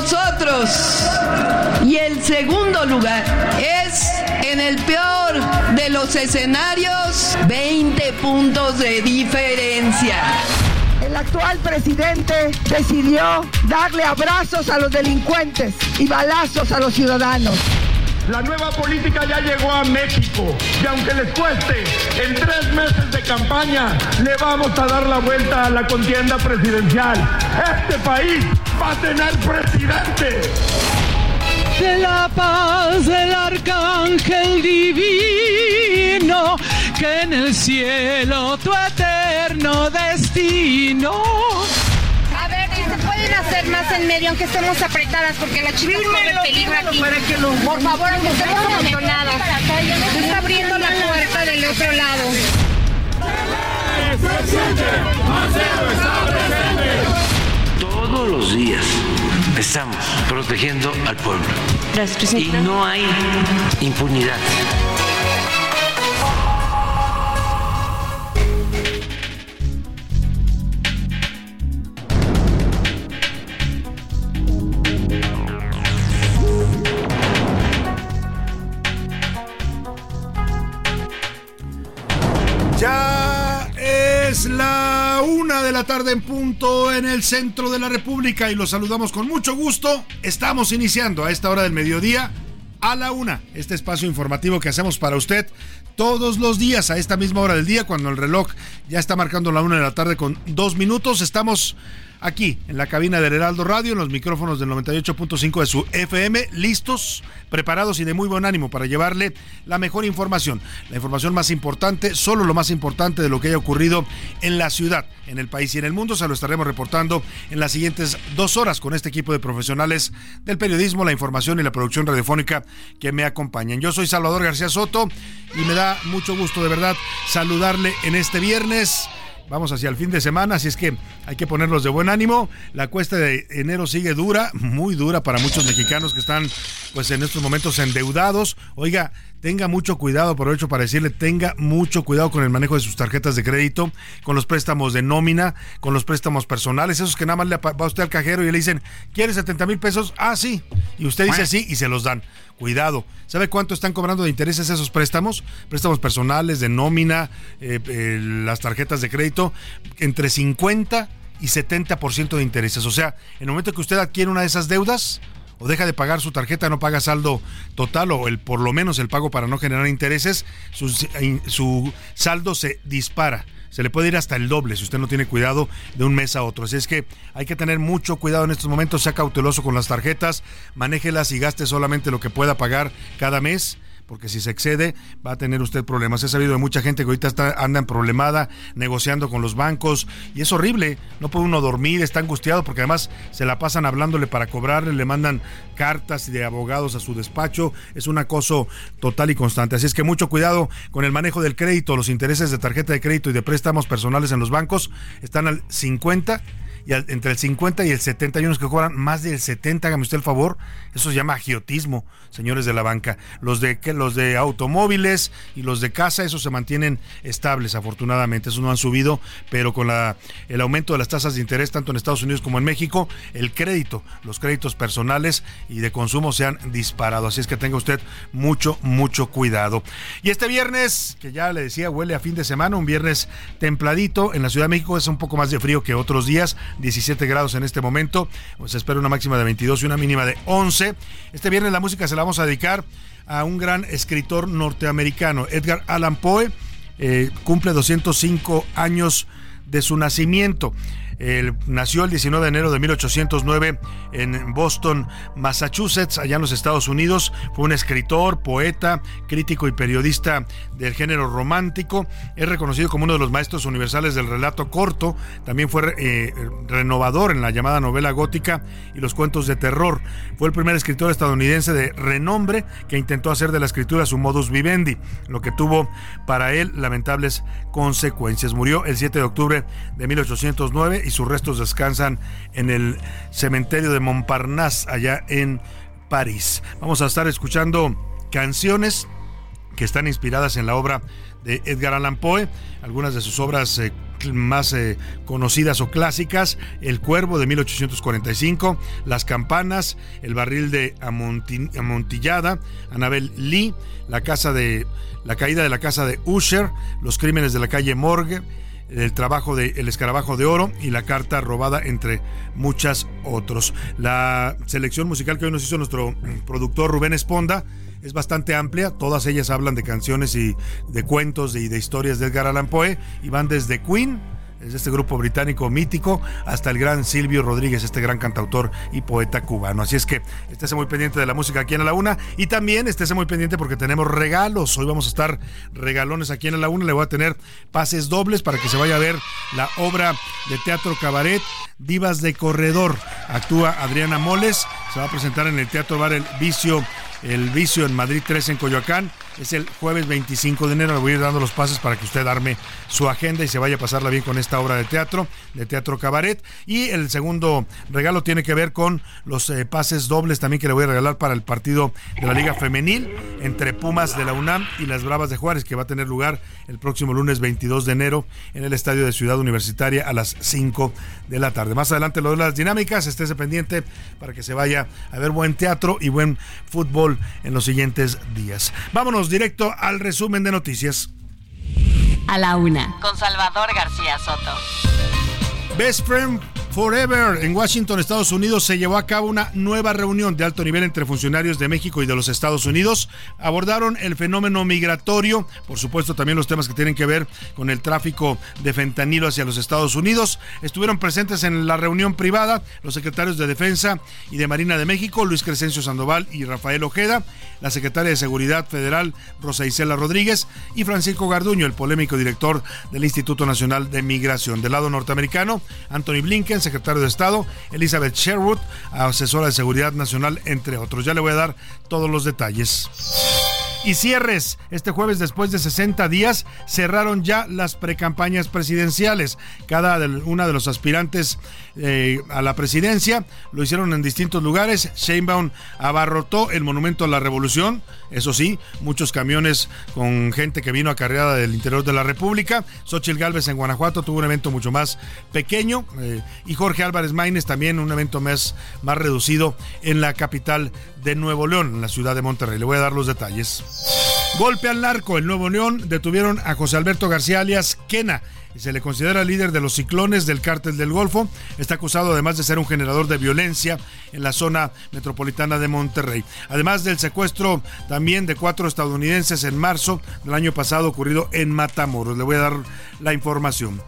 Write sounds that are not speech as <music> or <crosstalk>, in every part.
Nosotros y el segundo lugar es, en el peor de los escenarios, 20 puntos de diferencia. El actual presidente decidió darle abrazos a los delincuentes y balazos a los ciudadanos. La nueva política ya llegó a México y aunque les cueste, en tres meses de campaña le vamos a dar la vuelta a la contienda presidencial. Este país va a tener presidente. De la paz del arcángel divino, que en el cielo tu eterno destino. A ver, ¿se pueden hacer más en medio aunque estemos apretadas? Porque la chica corre peligro aquí. Por favor, aunque estemos amontonadas. Se está abriendo la puerta del otro lado. Todos los días estamos protegiendo al pueblo. Y no hay impunidad. Ya es la una de la tarde en punto en el centro de la República y los saludamos con mucho gusto. Estamos iniciando a esta hora del mediodía a la una, este espacio informativo que hacemos para usted todos los días a esta misma hora del día, cuando el reloj ya está marcando la una de la tarde con dos minutos. Estamos aquí en la cabina del Heraldo Radio, en los micrófonos del 98.5 de su FM, listos, preparados y de muy buen ánimo para llevarle la mejor información, la información más importante, solo lo más importante de lo que haya ocurrido en la ciudad, en el país y en el mundo. Se lo estaremos reportando en las siguientes dos horas con este equipo de profesionales del periodismo, la información y la producción radiofónica que me acompañan. Yo soy Salvador García Soto y me da mucho gusto de verdad saludarle en este viernes. Vamos hacia el fin de semana, así es que hay que ponerlos de buen ánimo. La cuesta de enero sigue dura, muy dura para muchos mexicanos que están pues en estos momentos endeudados. Oiga, tenga mucho cuidado, aprovecho para decirle, tenga mucho cuidado con el manejo de sus tarjetas de crédito, con los préstamos de nómina, con los préstamos personales, esos que nada más le va usted al cajero y le dicen, ¿quieres 70 mil pesos? Ah, sí. Y usted dice sí y se los dan. Cuidado. ¿Sabe cuánto están cobrando de intereses esos préstamos? Préstamos personales, de nómina, eh, eh, las tarjetas de crédito, entre 50 y 70% de intereses. O sea, en el momento que usted adquiere una de esas deudas, o deja de pagar su tarjeta, no paga saldo total o el por lo menos el pago para no generar intereses, su, su saldo se dispara. Se le puede ir hasta el doble si usted no tiene cuidado de un mes a otro. Así es que hay que tener mucho cuidado en estos momentos, sea cauteloso con las tarjetas, manéjelas y gaste solamente lo que pueda pagar cada mes porque si se excede va a tener usted problemas. He sabido de mucha gente que ahorita está, anda en problemada negociando con los bancos y es horrible, no puede uno dormir, está angustiado porque además se la pasan hablándole para cobrarle, le mandan cartas de abogados a su despacho, es un acoso total y constante. Así es que mucho cuidado con el manejo del crédito, los intereses de tarjeta de crédito y de préstamos personales en los bancos están al 50 y entre el 50 y el 70 hay unos que cobran más del 70, hágame usted el favor. Eso se llama agiotismo, señores de la banca. Los de, los de automóviles y los de casa, esos se mantienen estables, afortunadamente. Esos no han subido, pero con la, el aumento de las tasas de interés, tanto en Estados Unidos como en México, el crédito, los créditos personales y de consumo se han disparado. Así es que tenga usted mucho, mucho cuidado. Y este viernes, que ya le decía, huele a fin de semana, un viernes templadito en la Ciudad de México, es un poco más de frío que otros días, 17 grados en este momento, pues espera una máxima de 22 y una mínima de 11. Este viernes la música se la vamos a dedicar a un gran escritor norteamericano, Edgar Allan Poe, eh, cumple 205 años de su nacimiento nació el 19 de enero de 1809 en Boston, Massachusetts, allá en los Estados Unidos. Fue un escritor, poeta, crítico y periodista del género romántico. Es reconocido como uno de los maestros universales del relato corto. También fue eh, renovador en la llamada novela gótica y los cuentos de terror. Fue el primer escritor estadounidense de renombre que intentó hacer de la escritura su modus vivendi, lo que tuvo para él lamentables consecuencias. Murió el 7 de octubre de 1809 y sus restos descansan en el cementerio de Montparnasse, allá en París. Vamos a estar escuchando canciones que están inspiradas en la obra de Edgar Allan Poe, algunas de sus obras eh, más eh, conocidas o clásicas, El Cuervo de 1845, Las Campanas, El Barril de Amontillada, Anabel Lee, La Casa de La Caída de la Casa de Usher, Los Crímenes de la Calle Morgue, el trabajo de El Escarabajo de Oro y La Carta Robada, entre muchas otros. La selección musical que hoy nos hizo nuestro productor Rubén Esponda es bastante amplia, todas ellas hablan de canciones y de cuentos y de historias de Edgar Allan Poe y van desde Queen es este grupo británico mítico, hasta el gran Silvio Rodríguez, este gran cantautor y poeta cubano. Así es que estése muy pendiente de la música aquí en La Una y también estése muy pendiente porque tenemos regalos. Hoy vamos a estar regalones aquí en La Una. Le voy a tener pases dobles para que se vaya a ver la obra de teatro cabaret Divas de Corredor. Actúa Adriana Moles, se va a presentar en el Teatro Bar El Vicio el vicio en Madrid 3 en Coyoacán. Es el jueves 25 de enero. Le voy a ir dando los pases para que usted arme su agenda y se vaya a pasarla bien con esta obra de teatro, de teatro cabaret. Y el segundo regalo tiene que ver con los eh, pases dobles también que le voy a regalar para el partido de la Liga Femenil entre Pumas de la UNAM y las Bravas de Juárez, que va a tener lugar el próximo lunes 22 de enero en el Estadio de Ciudad Universitaria a las 5 de la tarde. Más adelante lo de las dinámicas, estése pendiente para que se vaya a ver buen teatro y buen fútbol en los siguientes días. Vámonos directo al resumen de noticias. A la una, con Salvador García Soto. Best Friend Forever en Washington, Estados Unidos, se llevó a cabo una nueva reunión de alto nivel entre funcionarios de México y de los Estados Unidos. Abordaron el fenómeno migratorio, por supuesto también los temas que tienen que ver con el tráfico de fentanilo hacia los Estados Unidos. Estuvieron presentes en la reunión privada los secretarios de Defensa y de Marina de México, Luis Crescencio Sandoval y Rafael Ojeda, la secretaria de Seguridad Federal, Rosa Isela Rodríguez, y Francisco Garduño, el polémico director del Instituto Nacional de Migración. Del lado norteamericano, Anthony Blinken, secretario de Estado, Elizabeth Sherwood, asesora de Seguridad Nacional, entre otros. Ya le voy a dar todos los detalles. Y cierres. Este jueves, después de 60 días, cerraron ya las precampañas presidenciales. Cada una de los aspirantes eh, a la presidencia lo hicieron en distintos lugares. Sheinbaum abarrotó el Monumento a la Revolución. Eso sí, muchos camiones con gente que vino acarreada del interior de la República. Xochitl Galvez en Guanajuato tuvo un evento mucho más pequeño. Eh, y Jorge Álvarez Maínez también un evento más, más reducido en la capital de Nuevo León, en la ciudad de Monterrey. Le voy a dar los detalles. Golpe al narco. En Nuevo León detuvieron a José Alberto García alias Quena. Se le considera líder de los ciclones del cártel del Golfo. Está acusado además de ser un generador de violencia en la zona metropolitana de Monterrey. Además del secuestro también de cuatro estadounidenses en marzo del año pasado ocurrido en Matamoros. Le voy a dar la información.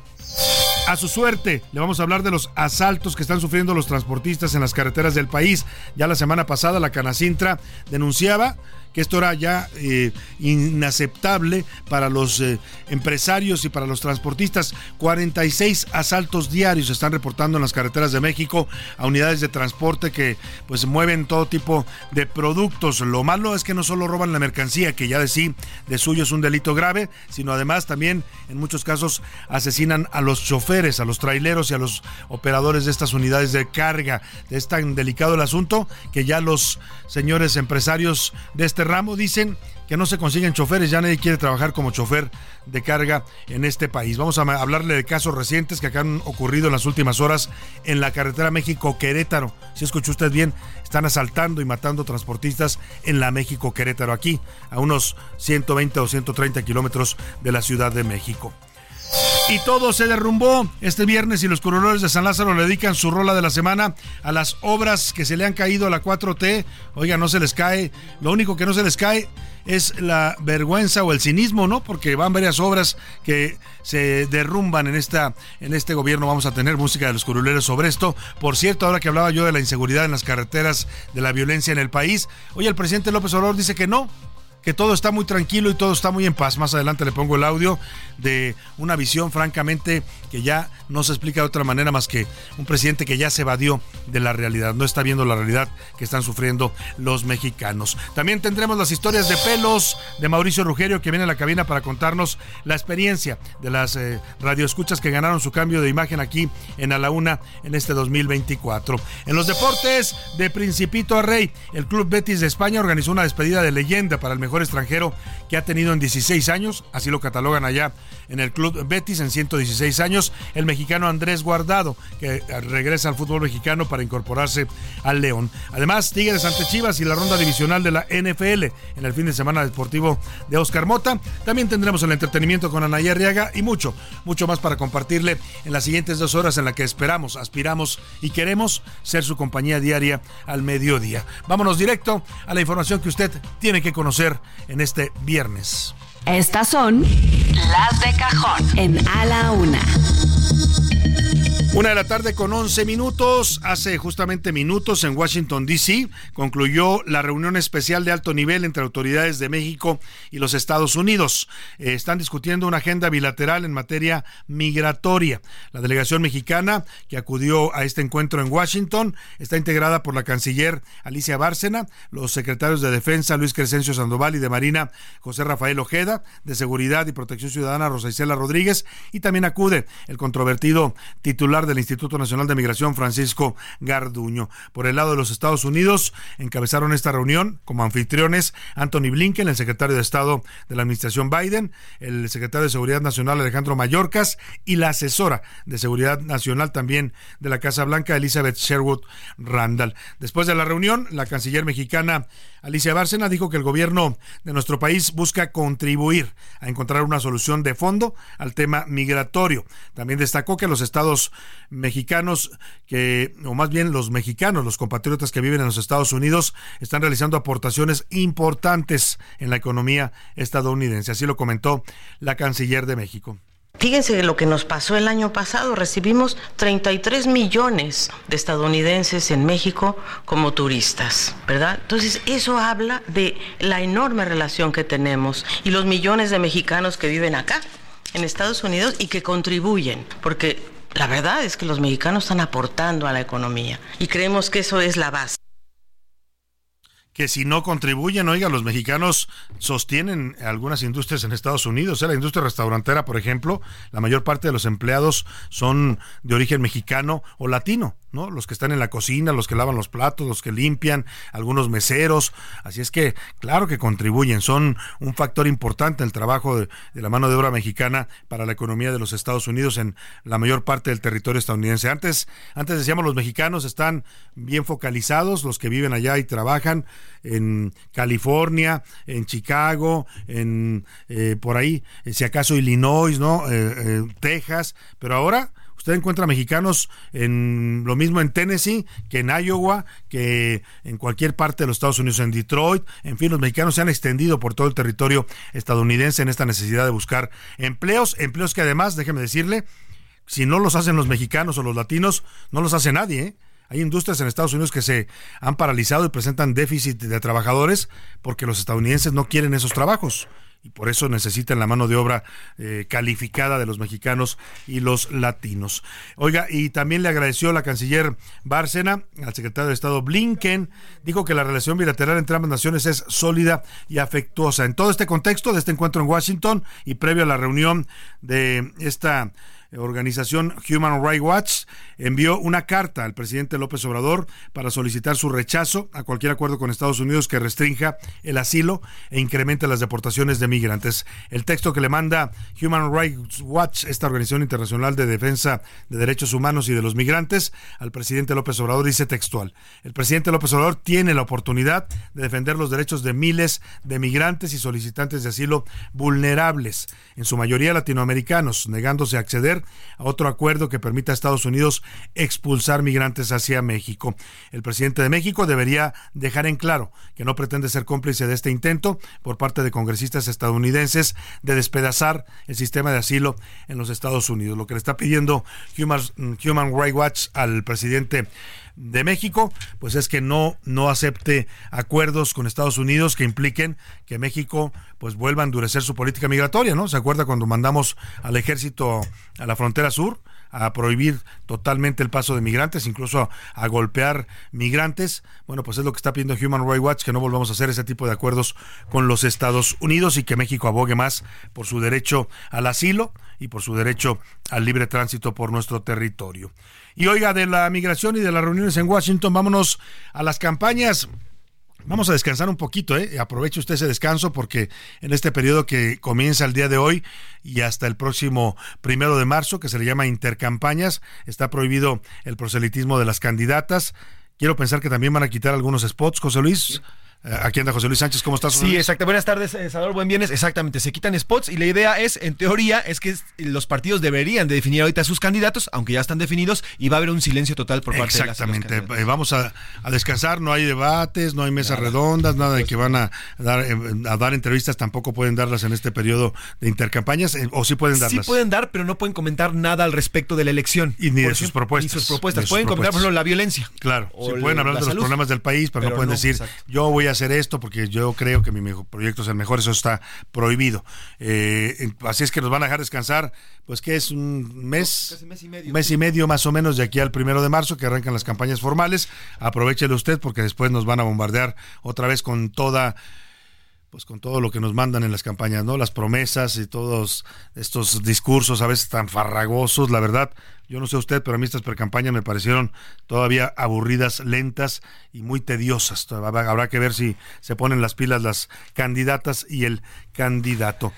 A su suerte, le vamos a hablar de los asaltos que están sufriendo los transportistas en las carreteras del país. Ya la semana pasada la Canacintra denunciaba esto era ya eh, inaceptable para los eh, empresarios y para los transportistas. 46 asaltos diarios se están reportando en las carreteras de México a unidades de transporte que pues mueven todo tipo de productos. Lo malo es que no solo roban la mercancía, que ya de sí de suyo es un delito grave, sino además también en muchos casos asesinan a los choferes, a los traileros y a los operadores de estas unidades de carga. Es tan delicado el asunto que ya los señores empresarios de este ramo dicen que no se consiguen choferes, ya nadie quiere trabajar como chofer de carga en este país. Vamos a hablarle de casos recientes que acá han ocurrido en las últimas horas en la carretera México-Querétaro. Si escuchó usted bien, están asaltando y matando transportistas en la México-Querétaro, aquí a unos 120 o 130 kilómetros de la Ciudad de México. Y todo se derrumbó este viernes y los corredores de San Lázaro le dedican su rola de la semana a las obras que se le han caído a la 4T. Oiga, no se les cae. Lo único que no se les cae es la vergüenza o el cinismo, ¿no? Porque van varias obras que se derrumban en esta en este gobierno. Vamos a tener música de los curuleros sobre esto. Por cierto, ahora que hablaba yo de la inseguridad en las carreteras, de la violencia en el país, hoy el presidente López Obrador dice que no, que todo está muy tranquilo y todo está muy en paz. Más adelante le pongo el audio de una visión francamente que ya no se explica de otra manera más que un presidente que ya se evadió de la realidad, no está viendo la realidad que están sufriendo los mexicanos. También tendremos las historias de pelos de Mauricio Rugerio que viene a la cabina para contarnos la experiencia de las eh, radioescuchas que ganaron su cambio de imagen aquí en A la Una en este 2024. En los deportes, de Principito a Rey, el Club Betis de España organizó una despedida de leyenda para el mejor extranjero que ha tenido en 16 años, así lo catalogan allá en el Club Betis en 116 años, el mexicano Andrés Guardado, que regresa al fútbol mexicano para incorporarse al León. Además, Tigres ante Chivas y la ronda divisional de la NFL en el fin de semana deportivo de Oscar Mota. También tendremos el entretenimiento con Anaya Arriaga y mucho, mucho más para compartirle en las siguientes dos horas en la que esperamos, aspiramos y queremos ser su compañía diaria al mediodía. Vámonos directo a la información que usted tiene que conocer en este viernes. Estas son las de cajón en A la Una. Una de la tarde con 11 minutos. Hace justamente minutos en Washington, D.C. concluyó la reunión especial de alto nivel entre autoridades de México y los Estados Unidos. Eh, están discutiendo una agenda bilateral en materia migratoria. La delegación mexicana que acudió a este encuentro en Washington está integrada por la canciller Alicia Bárcena, los secretarios de Defensa Luis Crescencio Sandoval y de Marina José Rafael Ojeda, de Seguridad y Protección Ciudadana Rosa Isela Rodríguez y también acude el controvertido titular del Instituto Nacional de Migración, Francisco Garduño. Por el lado de los Estados Unidos, encabezaron esta reunión como anfitriones Anthony Blinken, el secretario de Estado de la Administración Biden, el secretario de Seguridad Nacional Alejandro Mayorkas y la asesora de Seguridad Nacional también de la Casa Blanca, Elizabeth Sherwood Randall. Después de la reunión, la canciller mexicana Alicia Bárcena dijo que el gobierno de nuestro país busca contribuir a encontrar una solución de fondo al tema migratorio. También destacó que los estados mexicanos, que, o más bien los mexicanos, los compatriotas que viven en los Estados Unidos, están realizando aportaciones importantes en la economía estadounidense. Así lo comentó la canciller de México. Fíjense lo que nos pasó el año pasado. Recibimos 33 millones de estadounidenses en México como turistas, ¿verdad? Entonces, eso habla de la enorme relación que tenemos y los millones de mexicanos que viven acá, en Estados Unidos, y que contribuyen, porque la verdad es que los mexicanos están aportando a la economía y creemos que eso es la base que si no contribuyen, oiga, los mexicanos sostienen algunas industrias en Estados Unidos. ¿eh? La industria restaurantera, por ejemplo, la mayor parte de los empleados son de origen mexicano o latino. ¿No? Los que están en la cocina, los que lavan los platos, los que limpian, algunos meseros. Así es que, claro que contribuyen, son un factor importante el trabajo de, la mano de obra mexicana para la economía de los Estados Unidos en la mayor parte del territorio estadounidense. Antes, antes decíamos los mexicanos están bien focalizados, los que viven allá y trabajan en California, en Chicago, en eh, por ahí, eh, si acaso Illinois, ¿no? Eh, Texas, pero ahora Usted encuentra mexicanos en lo mismo en Tennessee que en Iowa, que en cualquier parte de los Estados Unidos, en Detroit. En fin, los mexicanos se han extendido por todo el territorio estadounidense en esta necesidad de buscar empleos, empleos que además, déjeme decirle, si no los hacen los mexicanos o los latinos, no los hace nadie. ¿eh? Hay industrias en Estados Unidos que se han paralizado y presentan déficit de trabajadores porque los estadounidenses no quieren esos trabajos y por eso necesitan la mano de obra eh, calificada de los mexicanos y los latinos. Oiga, y también le agradeció la canciller Bárcena al secretario de Estado Blinken, dijo que la relación bilateral entre ambas naciones es sólida y afectuosa. En todo este contexto de este encuentro en Washington y previo a la reunión de esta organización Human Rights Watch envió una carta al presidente López Obrador para solicitar su rechazo a cualquier acuerdo con Estados Unidos que restrinja el asilo e incremente las deportaciones de migrantes. El texto que le manda Human Rights Watch, esta organización internacional de defensa de derechos humanos y de los migrantes, al presidente López Obrador dice textual. El presidente López Obrador tiene la oportunidad de defender los derechos de miles de migrantes y solicitantes de asilo vulnerables, en su mayoría latinoamericanos, negándose a acceder a otro acuerdo que permita a Estados Unidos expulsar migrantes hacia México. El presidente de México debería dejar en claro que no pretende ser cómplice de este intento por parte de congresistas estadounidenses de despedazar el sistema de asilo en los Estados Unidos. Lo que le está pidiendo Human, Human Rights Watch al presidente de México, pues es que no, no acepte acuerdos con Estados Unidos que impliquen que México pues vuelva a endurecer su política migratoria, ¿no? ¿Se acuerda cuando mandamos al ejército a la frontera sur? a prohibir totalmente el paso de migrantes, incluso a, golpear migrantes. Bueno, pues es lo que está pidiendo Human Rights Watch, que no volvamos a hacer ese tipo de acuerdos con los Estados Unidos y que México abogue más por su derecho al asilo y por su derecho al libre tránsito por nuestro territorio. Y oiga, de la migración y de las reuniones en Washington, vámonos a las campañas. Vamos a descansar un poquito, ¿eh? Aproveche usted ese descanso porque en este periodo que comienza el día de hoy y hasta el próximo primero de marzo, que se le llama intercampañas, está prohibido el proselitismo de las candidatas. Quiero pensar que también van a quitar algunos spots, José Luis. Eh, aquí anda José Luis Sánchez, ¿cómo estás? Sí, exacto. Buenas tardes, eh, Salvador. Buen viernes. Exactamente, se quitan spots y la idea es, en teoría, es que los partidos deberían de definir ahorita a sus candidatos, aunque ya están definidos, y va a haber un silencio total por parte de las Exactamente. Eh, vamos a, descansar, no hay debates, no hay mesas redondas, nada de que van a dar, a dar entrevistas, tampoco pueden darlas en este periodo de intercampañas, o sí pueden darlas. Sí pueden dar, pero no pueden comentar nada al respecto de la elección. Y ni de sus propuestas. Ni sus propuestas. pueden comentar, por ejemplo, la violencia. Claro, sí pueden hablar de los problemas del país, pero, no pueden decir, yo voy a hacer esto porque yo creo que mi mejor, proyecto es el mejor, eso está prohibido. Eh, así es que nos van a dejar descansar, pues que es un mes, mes y, medio. mes y medio más o menos de aquí al primero de marzo que arrancan las campañas formales. Aprovechelo usted porque después nos van a bombardear otra vez con toda pues con todo lo que nos mandan en las campañas, ¿no? Las promesas y todos estos discursos a veces tan farragosos, la verdad, yo no sé usted, pero a mí estas precampañas me parecieron todavía aburridas, lentas y muy tediosas. Habrá que ver si se ponen las pilas las candidatas y el candidato.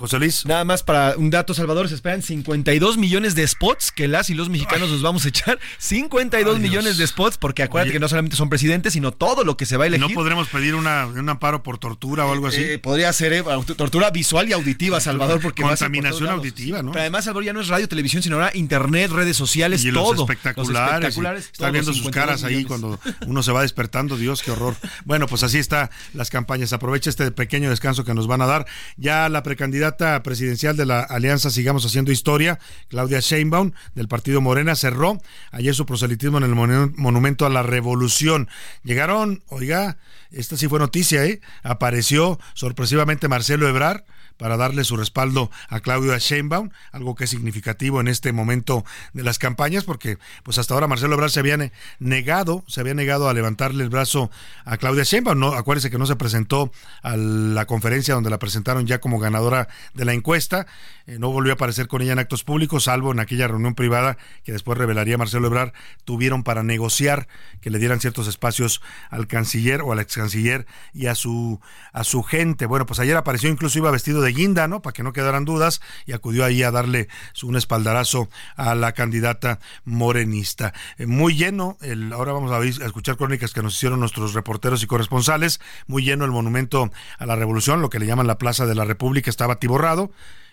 José Luis. Nada más para un dato, Salvador, se esperan 52 millones de spots que las y los mexicanos nos vamos a echar. 52 millones de spots, porque acuérdate que no solamente son presidentes, sino todo lo que se va a elegir. ¿No podremos pedir una, un amparo por tortura o algo así? Eh, podría ser eh, tortura visual y auditiva, Salvador, porque Contaminación auditiva, ¿no? Pero además, Salvador, ya no es radio, televisión, sino ahora internet, redes sociales, y todo. Los espectaculares. Los viendo sus caras ahí cuando uno se va despertando. Dios, qué horror. Bueno, pues así está las campañas. Aprovecha este pequeño descanso que nos van a dar. Ya la precandidata presidencial de la Alianza Sigamos Haciendo Historia, Claudia Sheinbaum, del partido Morena, cerró ayer su proselitismo en el Monumento a la Revolución. Llegaron, oiga, esta sí fue noticia, ¿eh? Apareció sorpresivamente Marcelo Ebrar para darle su respaldo a Claudia Sheinbaum, algo que es significativo en este momento de las campañas, porque pues hasta ahora Marcelo Ebrard se había negado, se había negado a levantarle el brazo a Claudia Sheinbaum. No, acuérdese que no se presentó a la conferencia donde la presentaron ya como ganadora de la encuesta, eh, no volvió a aparecer con ella en actos públicos, salvo en aquella reunión privada que después revelaría Marcelo Ebrard, tuvieron para negociar que le dieran ciertos espacios al canciller o al ex canciller y a su a su gente. Bueno, pues ayer apareció incluso iba vestido de Guinda, ¿no? Para que no quedaran dudas, y acudió ahí a darle un espaldarazo a la candidata morenista. Eh, muy lleno, el, ahora vamos a, escuchar crónicas que nos hicieron nuestros reporteros y corresponsales, muy lleno el monumento a la revolución, lo que le llaman la Plaza de la República, estaba atiborrado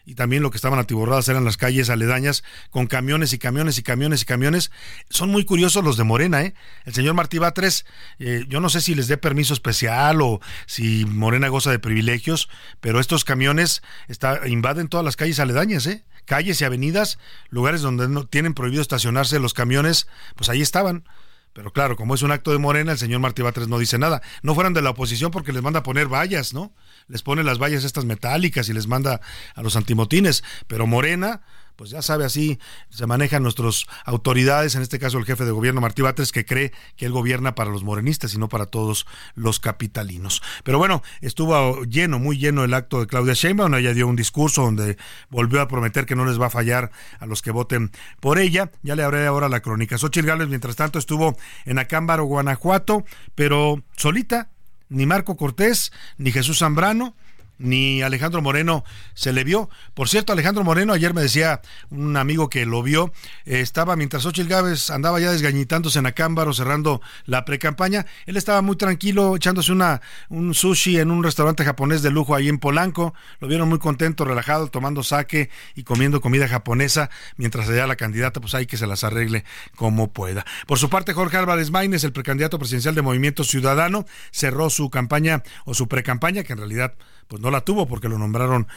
y también lo que estaban atiborradas eran las calles aledañas con camiones y camiones y camiones y camiones. Son muy curiosos los de Morena, ¿eh? El señor Martí Batres, eh, yo no sé si les dé permiso especial o si Morena goza de privilegios, pero estos camiones está, invaden todas las calles aledañas, ¿eh? Calles y avenidas, lugares donde no tienen prohibido estacionarse los camiones, pues ahí estaban Pero claro, como es un acto de Morena, el señor Martí Batres no dice nada. No fueran de la oposición porque les manda a poner vallas, ¿no? Les pone las vallas estas metálicas y les manda a los antimotines. Pero Morena, pues ya sabe, así se manejan nuestras autoridades, en este caso el jefe de gobierno Martí Batres, que cree que él gobierna para los morenistas y no para todos los capitalinos. Pero bueno, estuvo lleno, muy lleno el acto de Claudia Sheinbaum, ella dio un discurso donde volvió a prometer que no les va a fallar a los que voten por ella. Ya le abriré ahora la crónica. Xochitl Gálvez, mientras tanto, estuvo en Acámbaro, Guanajuato, pero solita, ni Marco Cortés, ni Jesús Zambrano, ni Alejandro Moreno se le vio. Por cierto, Alejandro Moreno, ayer me decía un amigo que lo vio, eh, estaba mientras Ochil Gávez andaba ya desgañitándose en Acámbaro, cerrando la pre-campaña, él estaba muy tranquilo, echándose una, un sushi en un restaurante japonés de lujo ahí en Polanco. Lo vieron muy contento, relajado, tomando sake y comiendo comida japonesa, mientras allá la candidata, pues hay que se las arregle como pueda. Por su parte, Jorge Álvarez Maínez, el precandidato presidencial de Movimiento Ciudadano, cerró su campaña o su pre-campaña, que en realidad pues no la tuvo porque lo nombraron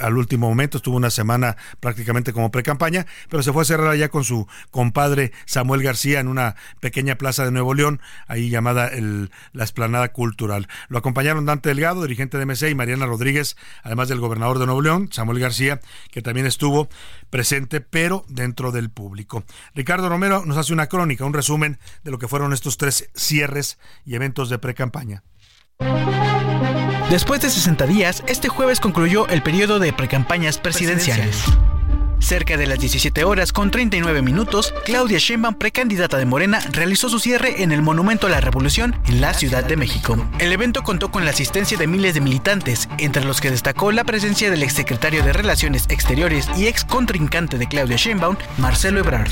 al último momento, estuvo una semana prácticamente como pre-campaña, pero se fue a cerrar allá con su compadre Samuel García en una pequeña plaza de Nuevo León, ahí llamada el, la Esplanada Cultural. Lo acompañaron Dante Delgado, dirigente de MC, y Mariana Rodríguez, además del gobernador de Nuevo León, Samuel García, que también estuvo presente, pero dentro del público. Ricardo Romero nos hace una crónica, un resumen de lo que fueron estos tres cierres y eventos de pre-campaña. Después de 60 días, este jueves concluyó el periodo de precampañas presidenciales. Cerca de las 17 horas con 39 minutos, Claudia Sheinbaum, precandidata de Morena, realizó su cierre en el Monumento a la Revolución en la Ciudad de México. El evento contó con la asistencia de miles de militantes, entre los que destacó la presencia del exsecretario de Relaciones Exteriores y ex contrincante de Claudia Sheinbaum, Marcelo Ebrard.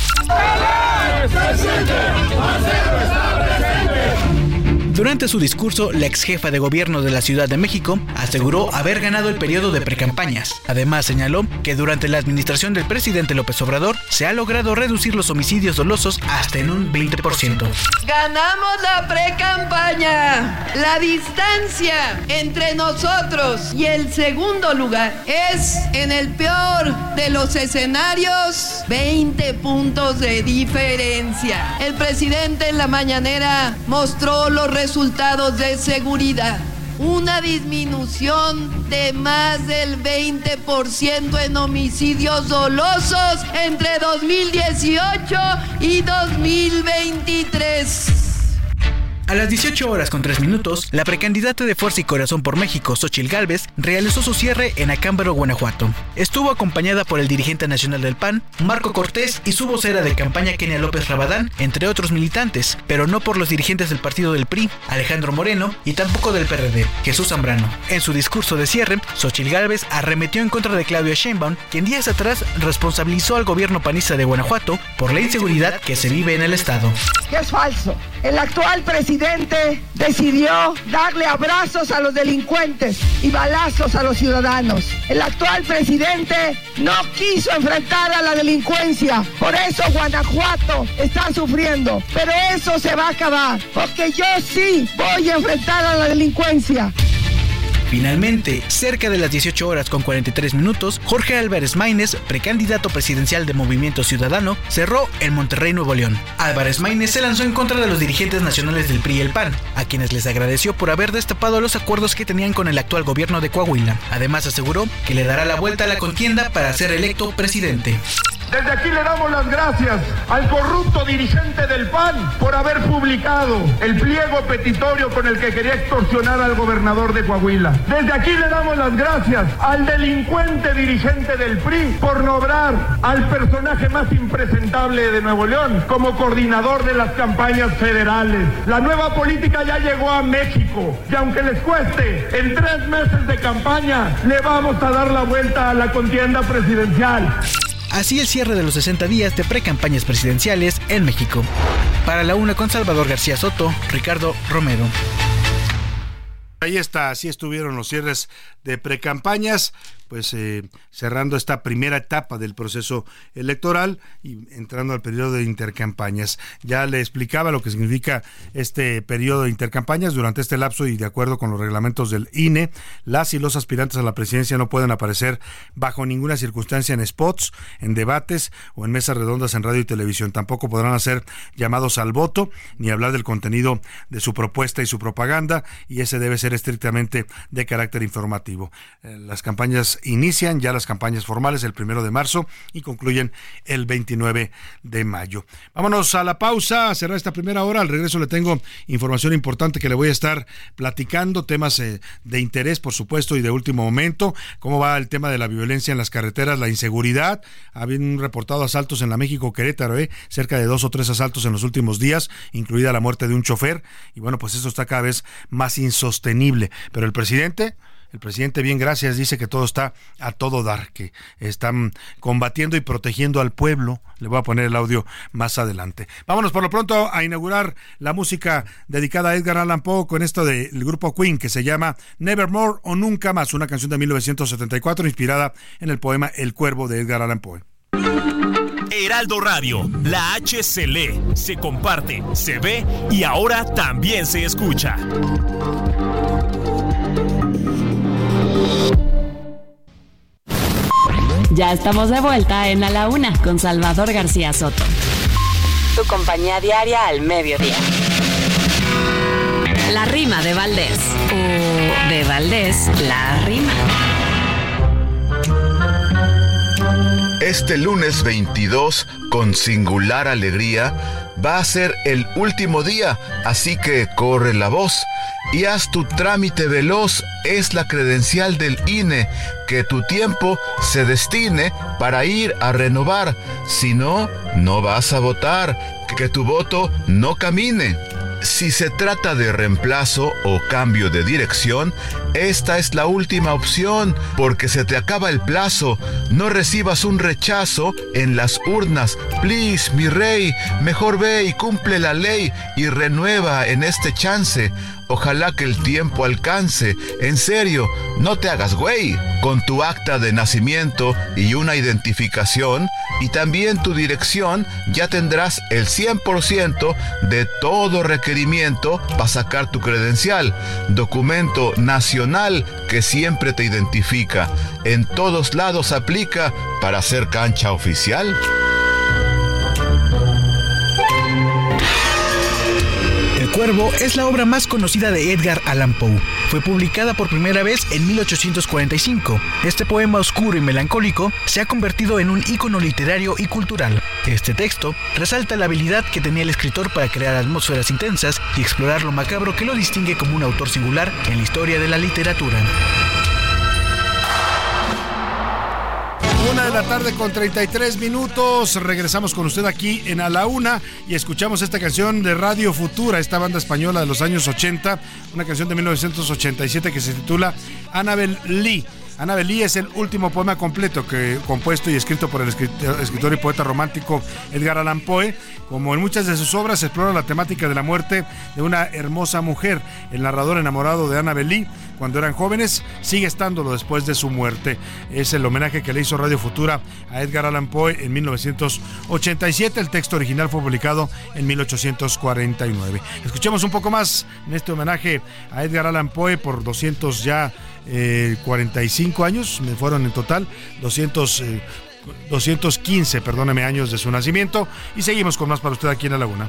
Durante su discurso, la ex jefa de gobierno de la Ciudad de México aseguró haber ganado el periodo de precampañas. Además, señaló que durante la administración del presidente López Obrador se ha logrado reducir los homicidios dolosos hasta en un 20%. Ganamos la precampaña. La distancia entre nosotros y el segundo lugar es, en el peor de los escenarios, 20 puntos de diferencia. El presidente en la mañanera mostró los resultados de seguridad. Una disminución de más del 20% en homicidios dolosos entre 2018 y 2023. A las 18 horas con 3 minutos, la precandidata de Fuerza y Corazón por México, Xochil Gálvez, realizó su cierre en Acámbaro, Guanajuato. Estuvo acompañada por el dirigente nacional del PAN, Marco Cortés, y su vocera de campaña, Kenia López Rabadán, entre otros militantes, pero no por los dirigentes del partido del PRI, Alejandro Moreno, y tampoco del PRD, Jesús Zambrano. En su discurso de cierre, Xochil Gálvez arremetió en contra de Claudia Sheinbaum, quien días atrás responsabilizó al gobierno panista de Guanajuato por la inseguridad que se vive en el estado. Que es falso. El actual presidente decidió darle abrazos a los delincuentes y balazos a los ciudadanos. El actual presidente no quiso enfrentar a la delincuencia. Por eso Guanajuato está sufriendo. Pero eso se va a acabar. Porque yo sí voy a enfrentar a la delincuencia. Finalmente, cerca de las 18 horas con 43 minutos, Jorge Álvarez Maínez, precandidato presidencial de Movimiento Ciudadano, cerró en Monterrey, Nuevo León. Álvarez Maínez se lanzó en contra de los dirigentes nacionales del PRI y el PAN, a quienes les agradeció por haber destapado los acuerdos que tenían con el actual gobierno de Coahuila. Además aseguró que le dará la vuelta a la contienda para ser electo presidente. Desde aquí le damos las gracias al corrupto dirigente del PAN por haber publicado el pliego petitorio con el que quería extorsionar al gobernador de Coahuila. Desde aquí le damos las gracias al delincuente dirigente del PRI por nombrar al personaje más impresentable de Nuevo León como coordinador de las campañas federales. La nueva política ya llegó a México y aunque les cueste, en tres meses de campaña le vamos a dar la vuelta a la contienda presidencial. Así el cierre de los 60 días de precampañas presidenciales en México. Para la una con Salvador García Soto, Ricardo Romero. Ahí está, así estuvieron los cierres de precampañas. Pues eh, cerrando esta primera etapa del proceso electoral y entrando al periodo de intercampañas. Ya le explicaba lo que significa este periodo de intercampañas durante este lapso y de acuerdo con los reglamentos del INE, las y los aspirantes a la presidencia no pueden aparecer bajo ninguna circunstancia en spots, en debates o en mesas redondas en radio y televisión. Tampoco podrán hacer llamados al voto ni hablar del contenido de su propuesta y su propaganda y ese debe ser estrictamente de carácter informativo. Eh, las campañas inician ya las campañas formales el primero de marzo y concluyen el 29 de mayo. Vámonos a la pausa, cerrar esta primera hora. Al regreso le tengo información importante que le voy a estar platicando, temas eh, de interés, por supuesto, y de último momento. ¿Cómo va el tema de la violencia en las carreteras, la inseguridad? Ha habido un reportado asaltos en la México Querétaro, ¿eh? cerca de dos o tres asaltos en los últimos días, incluida la muerte de un chofer. Y bueno, pues eso está cada vez más insostenible. Pero el presidente el presidente, bien gracias, dice que todo está a todo dar, que están combatiendo y protegiendo al pueblo. Le voy a poner el audio más adelante. Vámonos por lo pronto a inaugurar la música dedicada a Edgar Allan Poe con esto del grupo Queen que se llama Nevermore o Nunca Más, una canción de 1974 inspirada en el poema El Cuervo de Edgar Allan Poe. Heraldo Radio, la H se lee, se comparte, se ve y ahora también se escucha. Ya estamos de vuelta en A la Una con Salvador García Soto. Tu compañía diaria al mediodía. La rima de Valdés. O de Valdés, la rima. Este lunes 22, con singular alegría, va a ser el último día, así que corre la voz y haz tu trámite veloz. Es la credencial del INE, que tu tiempo se destine para ir a renovar. Si no, no vas a votar, que tu voto no camine. Si se trata de reemplazo o cambio de dirección, esta es la última opción porque se te acaba el plazo. No recibas un rechazo en las urnas. Please, mi rey, mejor ve y cumple la ley y renueva en este chance. Ojalá que el tiempo alcance. En serio, no te hagas güey. Con tu acta de nacimiento y una identificación y también tu dirección, ya tendrás el 100% de todo requerimiento para sacar tu credencial. Documento nacional que siempre te identifica. En todos lados aplica para ser cancha oficial. Cuervo es la obra más conocida de Edgar Allan Poe. Fue publicada por primera vez en 1845. Este poema oscuro y melancólico se ha convertido en un ícono literario y cultural. Este texto resalta la habilidad que tenía el escritor para crear atmósferas intensas y explorar lo macabro que lo distingue como un autor singular en la historia de la literatura. De la tarde con 33 minutos. Regresamos con usted aquí en A la Una y escuchamos esta canción de Radio Futura, esta banda española de los años 80, una canción de 1987 que se titula Annabel Lee. Annabel Lee es el último poema completo que compuesto y escrito por el escritor y poeta romántico Edgar Allan Poe. Como en muchas de sus obras explora la temática de la muerte de una hermosa mujer. El narrador enamorado de Annabel Lee cuando eran jóvenes sigue estándolo después de su muerte. Es el homenaje que le hizo Radio Futura a Edgar Allan Poe en 1987. El texto original fue publicado en 1849. Escuchemos un poco más en este homenaje a Edgar Allan Poe por 200 ya 45 eh, años, me fueron en total 200, 215, eh, perdóneme, años de su nacimiento. Y seguimos con más para usted aquí en La Laguna.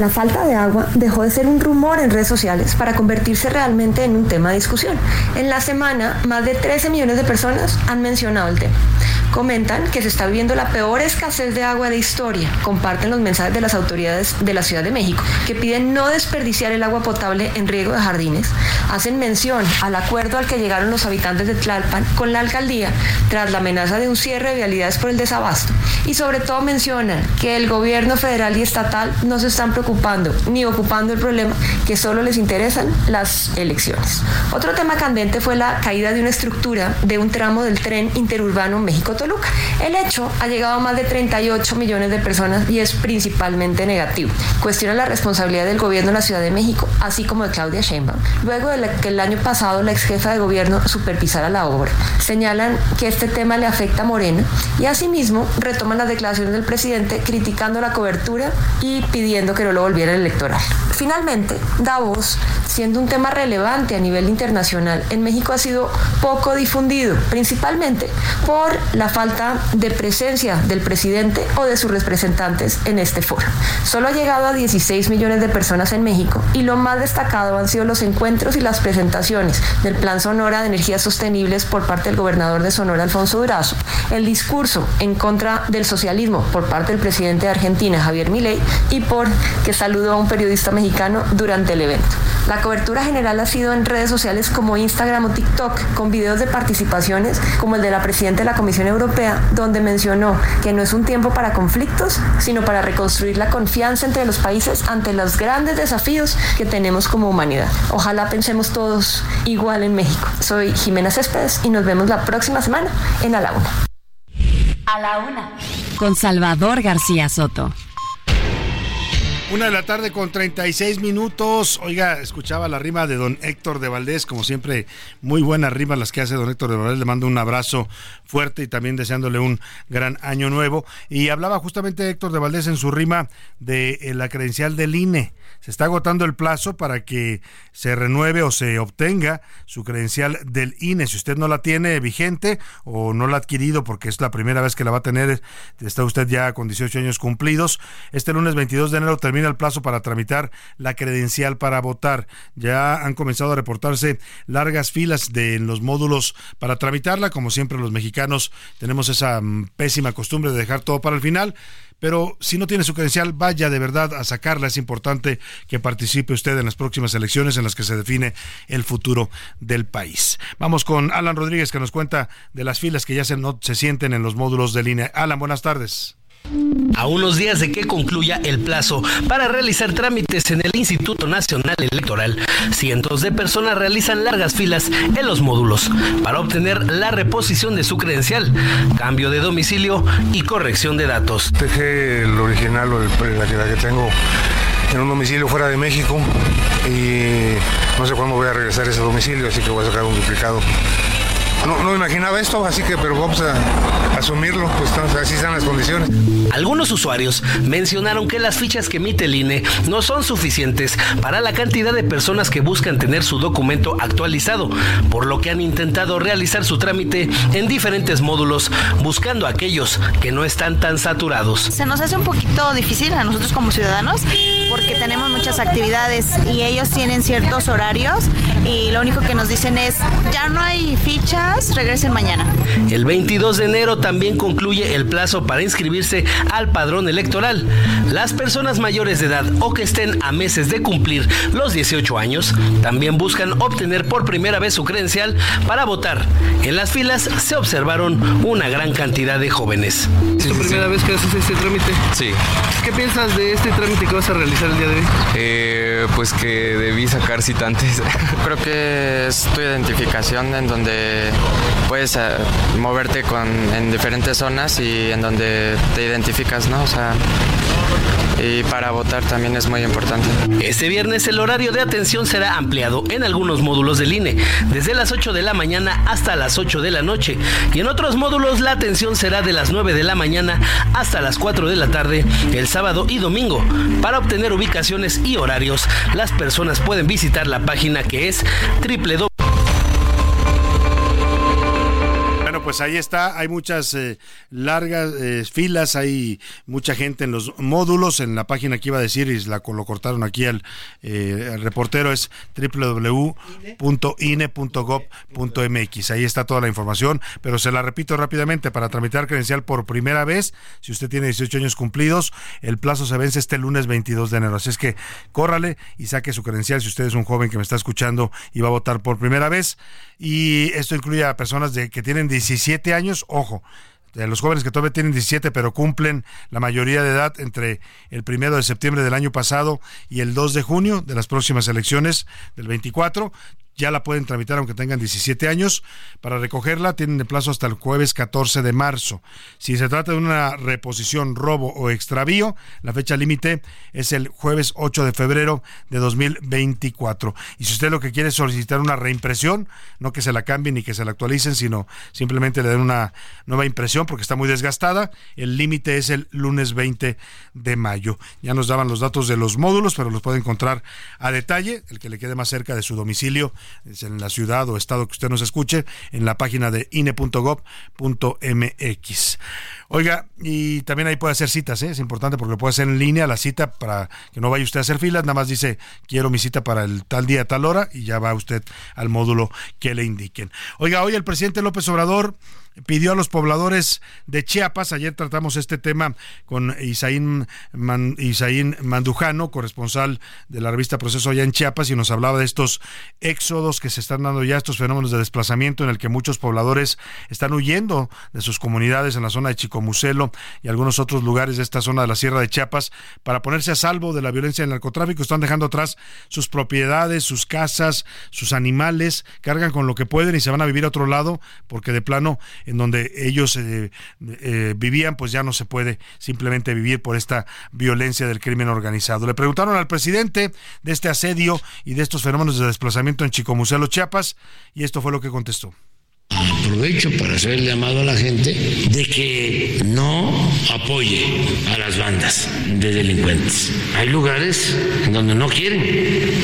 La falta de agua dejó de ser un rumor en redes sociales para convertirse realmente en un tema de discusión. En la semana, más de 13 millones de personas han mencionado el tema. Comentan que se está viviendo la peor escasez de agua de historia. Comparten los mensajes de las autoridades de la Ciudad de México que piden no desperdiciar el agua potable en riego de jardines. Hacen mención al acuerdo al que llegaron los habitantes de Tlalpan con la alcaldía tras la amenaza de un cierre de vialidades por el desabasto. Y sobre todo mencionan que el gobierno federal y estatal no se están preocupando ni ocupando el problema, que solo les interesan las elecciones. Otro tema candente fue la caída de una estructura de un tramo del tren interurbano México Toluca. El hecho ha llegado a más de 38 millones de personas y es principalmente negativo. Cuestiona la responsabilidad del gobierno de la Ciudad de México, así como de Claudia Sheinbaum, luego de que el año pasado la ex jefa de gobierno supervisara la obra. Señalan que este tema le afecta a Morena y asimismo retoman las declaraciones del presidente criticando la cobertura y pidiendo que no lo volviera el electoral. Finalmente, Davos, siendo un tema relevante a nivel internacional, en México ha sido poco difundido, principalmente por la falta de presencia del presidente o de sus representantes en este foro. Solo ha llegado a 16 millones de personas en México y lo más destacado han sido los encuentros y las presentaciones del Plan Sonora de Energías Sostenibles por parte del gobernador de Sonora, Alfonso Durazo, el discurso en contra del socialismo por parte del presidente de Argentina, Javier Milei, y por que saludó a un periodista mexicano durante el evento. La cobertura general ha sido en redes sociales como Instagram o TikTok, con videos de participaciones como el de la presidenta de la Comisión Europea, donde mencionó que no es un tiempo para conflictos, sino para reconstruir la confianza entre los países ante los grandes desafíos que tenemos como humanidad. Ojalá pensemos todos igual en México. Soy Jimena Céspedes y nos vemos la próxima semana en A la Una. A la Una. Con Salvador García Soto. Una de la tarde con 36 minutos. Oiga, escuchaba la rima de don Héctor de Valdés, como siempre, muy buenas rimas las que hace don Héctor de Valdés. Le mando un abrazo fuerte y también deseándole un gran año nuevo. Y hablaba justamente Héctor de Valdés en su rima de eh, la credencial del INE. Se está agotando el plazo para que se renueve o se obtenga su credencial del INE. Si usted no la tiene vigente o no la ha adquirido porque es la primera vez que la va a tener, está usted ya con 18 años cumplidos. Este lunes 22 de enero termina el plazo para tramitar la credencial para votar. Ya han comenzado a reportarse largas filas de los módulos para tramitarla. Como siempre, los mexicanos tenemos esa mm, pésima costumbre de dejar todo para el final pero si no tiene su credencial, vaya de verdad a sacarla. Es importante que participe usted en las próximas elecciones en las que se define el futuro del país. Vamos con Alan Rodríguez que nos cuenta de las filas que ya se, no, se sienten en los módulos de línea. Alan, buenas tardes. A unos días de que concluya el plazo para realizar trámites en el Instituto Nacional Electoral, cientos de personas realizan largas filas en los módulos para obtener la reposición de su credencial, cambio de domicilio y corrección de datos. Dejé el original o la que tengo en un domicilio fuera de México y no sé cuándo voy a regresar a ese domicilio, así que voy a sacar un duplicado no, no imaginaba esto, así que pero vamos a asumirlo, pues así están las condiciones. Algunos usuarios mencionaron que las fichas que emite el INE no son suficientes para la cantidad de personas que buscan tener su documento actualizado, por lo que han intentado realizar su trámite en diferentes módulos, buscando aquellos que no están tan saturados. Se nos hace un poquito difícil a nosotros como ciudadanos porque tenemos muchas actividades y ellos tienen ciertos horarios y lo único que nos dicen es ya no hay ficha regresen mañana. El 22 de enero también concluye el plazo para inscribirse al padrón electoral. Las personas mayores de edad o que estén a meses de cumplir los 18 años también buscan obtener por primera vez su credencial para votar. En las filas se observaron una gran cantidad de jóvenes. ¿Es tu primera vez que haces este trámite? Sí. ¿Qué piensas de este trámite que vas a realizar el día de hoy? Eh, pues que debí sacar citantes. <laughs> Creo que es tu identificación en donde puedes eh, moverte con, en diferentes zonas y en donde te identificas, ¿no? O sea, y para votar también es muy importante. Este viernes el horario de atención será ampliado en algunos módulos del INE, desde las 8 de la mañana hasta las 8 de la noche, y en otros módulos la atención será de las 9 de la mañana hasta las 4 de la tarde, el sábado y domingo. Para obtener ubicaciones y horarios, las personas pueden visitar la página que es www pues ahí está, hay muchas eh, largas eh, filas, hay mucha gente en los módulos, en la página que iba a decir, y la, lo cortaron aquí al, eh, reportero, es www.ine.gov.mx, ahí está toda la información, pero se la repito rápidamente, para tramitar credencial por primera vez, si usted tiene 18 años cumplidos, el plazo se vence este lunes 22 de enero, así es que córrale y saque su credencial si usted es un joven que me está escuchando y va a votar por primera vez, y esto incluye a personas de, que tienen 17 años, ojo, de los jóvenes que todavía tienen 17 pero cumplen la mayoría de edad entre el primero de septiembre del año pasado y el 2 de junio de las próximas elecciones del 24 ya la pueden tramitar aunque tengan 17 años. Para recogerla tienen de plazo hasta el jueves 14 de marzo. Si se trata de una reposición, robo o extravío, la fecha límite es el jueves 8 de febrero de 2024. Y si usted lo que quiere es solicitar una reimpresión, no que se la cambien ni que se la actualicen, sino simplemente le den una nueva impresión porque está muy desgastada, el límite es el lunes 20 de mayo. Ya nos daban los datos de los módulos, pero los puede encontrar a detalle, el que le quede más cerca de su domicilio en la ciudad o estado que usted nos escuche, en la página de ine.gov.mx. Oiga, y también ahí puede hacer citas, ¿eh? es importante porque puede hacer en línea la cita para que no vaya usted a hacer filas, nada más dice quiero mi cita para el tal día, tal hora y ya va usted al módulo que le indiquen. Oiga, hoy el presidente López Obrador pidió a los pobladores de Chiapas, ayer tratamos este tema con Isaín, Mandujano, corresponsal de la revista Proceso allá en Chiapas, y nos hablaba de estos éxodos que se están dando ya, estos fenómenos de desplazamiento en el que muchos pobladores están huyendo de sus comunidades en la zona de Chicomucelo y algunos otros lugares de esta zona de la Sierra de Chiapas para ponerse a salvo de la violencia del narcotráfico, están dejando atrás sus propiedades, sus casas, sus animales, cargan con lo que pueden y se van a vivir a otro lado porque de plano en donde ellos eh, eh, vivían, pues ya no se puede simplemente vivir por esta violencia del crimen organizado. Le preguntaron al presidente de este asedio y de estos fenómenos de desplazamiento en Chicomucelo, Chiapas, y esto fue lo que contestó. Aprovecho para hacer el llamado a la gente de que no apoye a las bandas de delincuentes. Hay lugares en donde no quieren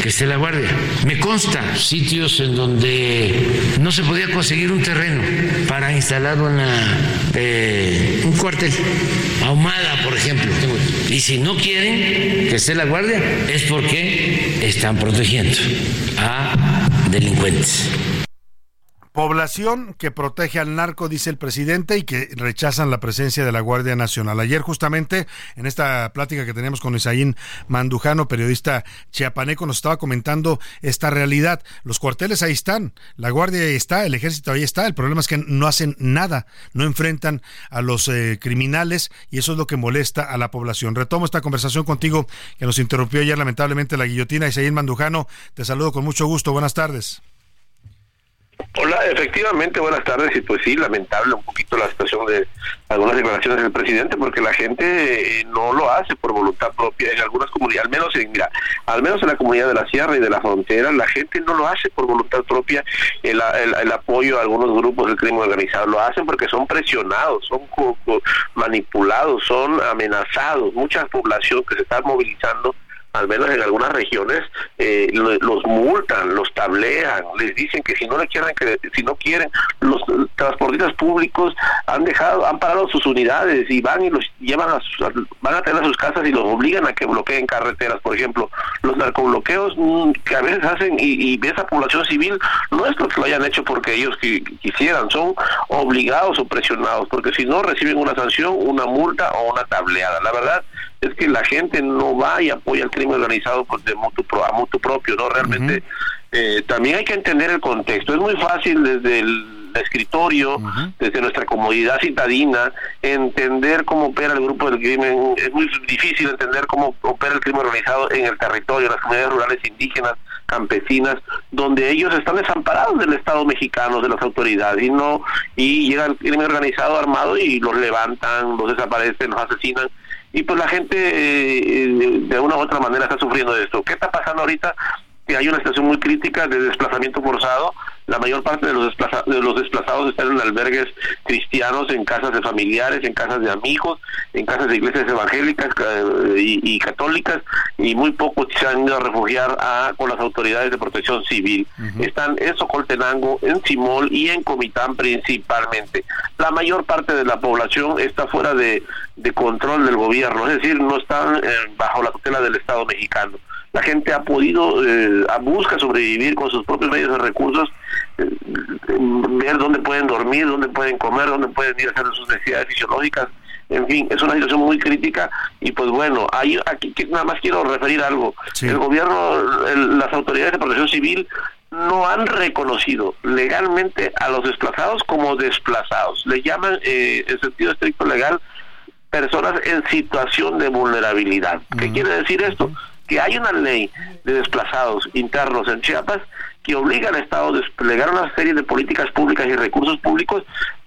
que esté la guardia. Me consta sitios en donde no se podía conseguir un terreno para instalar una, eh, un cuartel. Ahumada, por ejemplo. Y si no quieren que esté la guardia es porque están protegiendo a delincuentes. Población que protege al narco, dice el presidente, y que rechazan la presencia de la Guardia Nacional. Ayer, justamente, en esta plática que teníamos con Isaín Mandujano, periodista chiapaneco, nos estaba comentando esta realidad. Los cuarteles ahí están, la Guardia ahí está, el Ejército ahí está. El problema es que no hacen nada, no enfrentan a los eh, criminales, y eso es lo que molesta a la población. Retomo esta conversación contigo que nos interrumpió ayer, lamentablemente, la guillotina. Isaín Mandujano, te saludo con mucho gusto. Buenas tardes. Hola, efectivamente, buenas tardes. Y pues sí, lamentable un poquito la situación de algunas declaraciones del presidente, porque la gente eh, no lo hace por voluntad propia en algunas comunidades, al menos en, mira, al menos en la comunidad de la Sierra y de la Frontera, la gente no lo hace por voluntad propia el, el, apoyo a algunos grupos del crimen organizado, lo hacen porque son presionados, son manipulados, son amenazados. Mucha población que se está movilizando al menos en algunas regiones, eh, los multan, los tablean, les dicen que si no le quieren, que si no quieren, los transportistas públicos han dejado, han parado sus unidades y van y los llevan a sus, van a tener a sus casas y los obligan a que bloqueen carreteras, por ejemplo, los narcobloqueos mm, que a veces hacen y, y esa población civil no es porque lo hayan hecho porque ellos quisieran, son obligados o presionados, porque si no reciben una sanción, una multa o una tableada. La verdad es que la gente no va y apoya el crimen organizado pues, de mutuo, a mutuo propio, ¿no? Realmente eh, también hay que entender el contexto. Es muy fácil desde el escritorio, desde nuestra comodidad citadina, entender cómo opera el grupo del crimen. Es muy difícil entender cómo opera el crimen organizado en el territorio, en las comunidades rurales indígenas, campesinas, donde ellos están desamparados del Estado mexicano, de las autoridades, y no y llega el crimen organizado armado y los levantan, los desaparecen, los asesinan y pues la gente eh, de una u otra manera está sufriendo de esto. ¿Qué está pasando ahorita? Que hay una situación muy crítica de desplazamiento forzado. La mayor parte de los, desplaza- de los desplazados están en albergues cristianos, en casas de familiares, en casas de amigos, en casas de iglesias evangélicas y, y católicas, y muy pocos se han ido a refugiar a- con las autoridades de protección civil. Están en Socoltenango, en Simol y en Comitán principalmente. La mayor parte de la población está fuera de, de control del gobierno, es decir, no están eh, bajo la tutela del Estado mexicano. La gente ha podido, eh, busca sobrevivir con sus propios medios de recursos, eh, ver dónde pueden dormir, dónde pueden comer, dónde pueden ir a hacer sus necesidades fisiológicas. En fin, es una situación muy crítica y pues bueno, hay, aquí nada más quiero referir algo. El gobierno, el- las autoridades de protección civil no han reconocido legalmente a los desplazados como desplazados. Le llaman, eh, en sentido estricto legal, personas en situación de vulnerabilidad. ¿Qué quiere decir esto? Que hay una ley de desplazados internos en Chiapas que obliga al Estado a desplegar una serie de políticas públicas y recursos públicos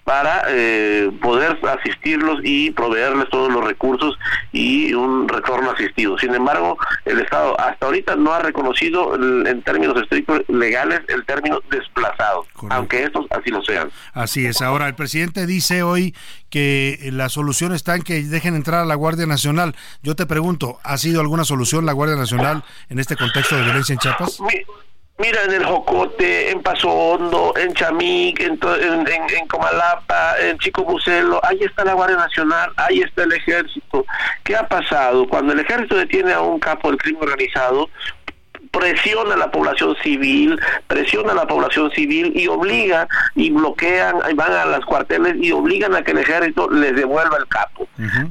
para eh, poder asistirlos y proveerles todos los recursos y un retorno asistido. Sin embargo, el Estado hasta ahorita no ha reconocido el- en términos estrictos legales el término desplazado, aunque estos así lo sean. Así es. Ahora, el presidente dice hoy que la solución está en que dejen entrar a la Guardia Nacional. Yo te pregunto, ¿ha sido alguna solución la Guardia Nacional en este contexto de violencia en Chiapas? Mi- Mira, en el Jocote, en Paso Hondo, en Chamic, en, Comalapa, en Chico Bucelo, ahí está la Guardia Nacional, ahí está el ejército. ¿Qué ha pasado? Cuando el ejército detiene a un capo del crimen organizado, presiona a la población civil, presiona a la población civil y obliga y bloquean, y van a las cuarteles y obligan a que el ejército les devuelva el capo.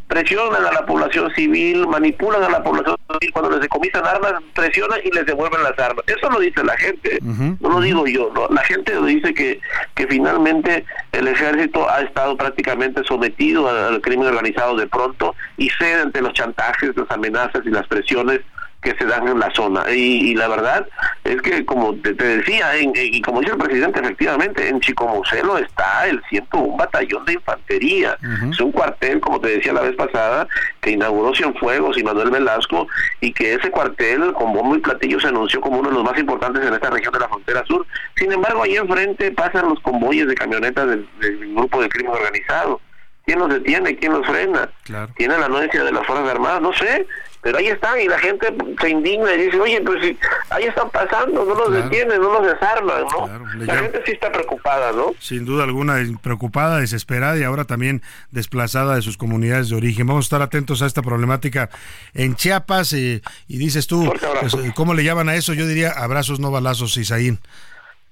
Presionan a la población civil, manipulan a la población civil cuando les decomisan armas, presionan y les devuelven las armas. Eso lo dice la gente, no lo digo yo, ¿no? la gente dice que, que finalmente el ejército ha estado prácticamente sometido al, al crimen organizado de pronto y cede ante los chantajes, las amenazas y las presiones que se dan en la zona. Y, y la verdad es que, como te, te decía, en- en- y como dice el presidente, efectivamente, en Chicomucelo está el 101 batallón de infantería. Es un cuartel, como te decía la vez pasada, que inauguró Cienfuegos y Manuel Velasco, y que ese cuartel, con bombo y platillo, se anunció como uno de los más importantes en esta región de la frontera sur. Sin embargo, ahí enfrente pasan los convoyes de camionetas del, del grupo de crimen organizado. ¿Quién los detiene? ¿Quién los frena? ¿Tiene la anuencia de las Fuerzas Armadas? No sé, pero ahí están y la gente se indigna y dice, oye, pues si ahí están pasando, no los detienen, no los desarman, ¿no? la gente sí está preocupada, ¿no? Sin duda alguna, preocupada, desesperada y ahora también desplazada de sus comunidades de origen. Vamos a estar atentos a esta problemática en Chiapas. eh, y dices tú, pues, ¿cómo le llaman a eso? Yo diría abrazos, no balazos, Isaín.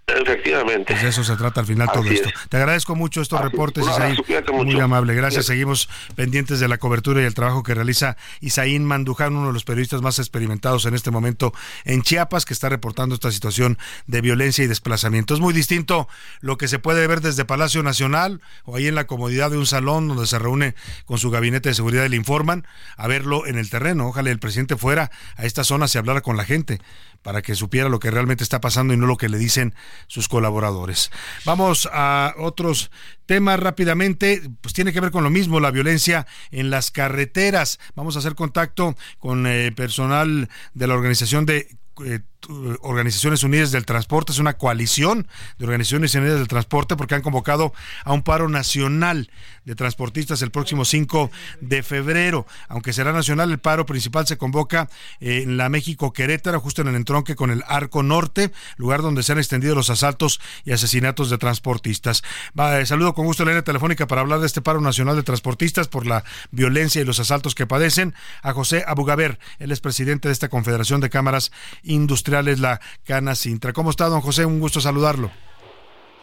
Efectivamente. Pues de eso se trata al final todo esto. es. Te agradezco mucho estos reportes, Un abrazo, Isaín. Muy mucho. amable, gracias. Seguimos pendientes de la cobertura y el trabajo que realiza Isaín Manduján, uno de los periodistas más experimentados en este momento en Chiapas, que está reportando esta situación de violencia y desplazamiento. Es muy distinto lo que se puede ver desde Palacio Nacional o ahí en la comodidad de un salón donde se reúne con su gabinete de seguridad y le informan, a verlo en el terreno. Ojalá el presidente fuera a esta zona y hablara con la gente para que supiera lo que realmente está pasando y no lo que le dicen sus colaboradores. Vamos a otros temas rápidamente, pues tiene que ver con lo mismo, la violencia en las carreteras. Vamos a hacer contacto con eh, personal de la organización de eh, Organizaciones Unidas del Transporte, es una coalición de Organizaciones Unidas del Transporte porque han convocado a un paro nacional de transportistas el próximo 5 de febrero. Aunque será nacional, el paro principal se convoca eh, en la México Querétaro, justo en el entronque con el Arco Norte, lugar donde se han extendido los asaltos y asesinatos de transportistas. Eh, saludo con gusto la línea telefónica para hablar de este paro nacional de transportistas por la violencia y los asaltos que padecen a José Abugaber. Él es presidente de esta Confederación de Cámaras Industriales, la Cana Sintra. ¿Cómo está, don José? Un gusto saludarlo.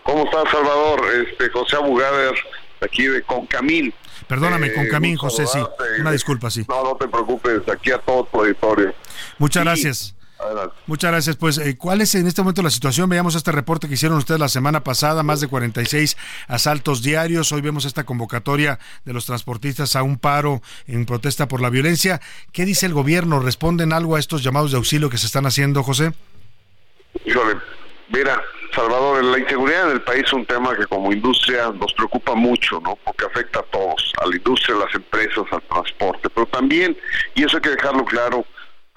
¿Cómo estás, Salvador? Este, José Abugader, aquí de Concamín. Perdóname, Eh, con Camín, gusto José, sí. Una disculpa, sí. No, no te preocupes, aquí a todo tu auditorio. Muchas Sí, gracias. Adelante. Muchas gracias. Pues, eh, ¿cuál es en este momento la situación? Veamos este reporte que hicieron ustedes la semana pasada, más de 46 asaltos diarios. Hoy vemos esta convocatoria de los transportistas a un paro en protesta por la violencia. ¿Qué dice el gobierno? ¿Responden algo a estos llamados de auxilio que se están haciendo, José? Híjole, mira, Salvador, la inseguridad en el país es un tema que como industria nos preocupa mucho, ¿no? Porque afecta a todos, a la industria, a las empresas, al transporte, pero también, y eso hay que dejarlo claro,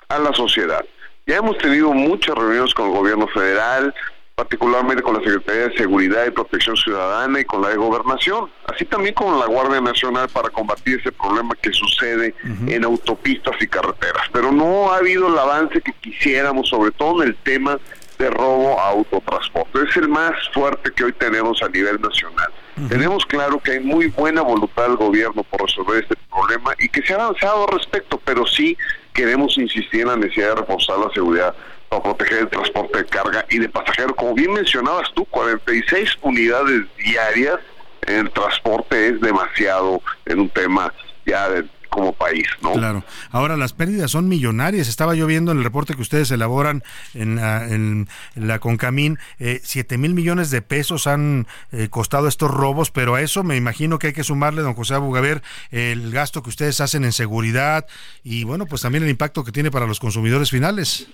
a la sociedad. Ya hemos tenido muchas reuniones con el gobierno federal, particularmente con la Secretaría de Seguridad y Protección Ciudadana y con la de Gobernación, así también con la Guardia Nacional para combatir ese problema que sucede en autopistas y carreteras. Pero no ha habido el avance que quisiéramos, sobre todo en el tema de robo a autotransporte. Es el más fuerte que hoy tenemos a nivel nacional. Tenemos claro que hay muy buena voluntad del gobierno por resolver este problema y que se ha avanzado al respecto, pero sí queremos insistir en la necesidad de reforzar la seguridad para proteger el transporte de carga y de pasajeros. Como bien mencionabas tú, 46 unidades diarias en el transporte es demasiado en un tema ya de, como país, ¿no? Claro. Ahora, las pérdidas son millonarias. Estaba yo viendo en el reporte que ustedes elaboran en, la- en la Concamín, eh, 7 mil millones de pesos han eh, costado estos robos, pero a eso me imagino que hay que sumarle, don José Abugaver, el gasto que ustedes hacen en seguridad y, bueno, pues también el impacto que tiene para los consumidores finales.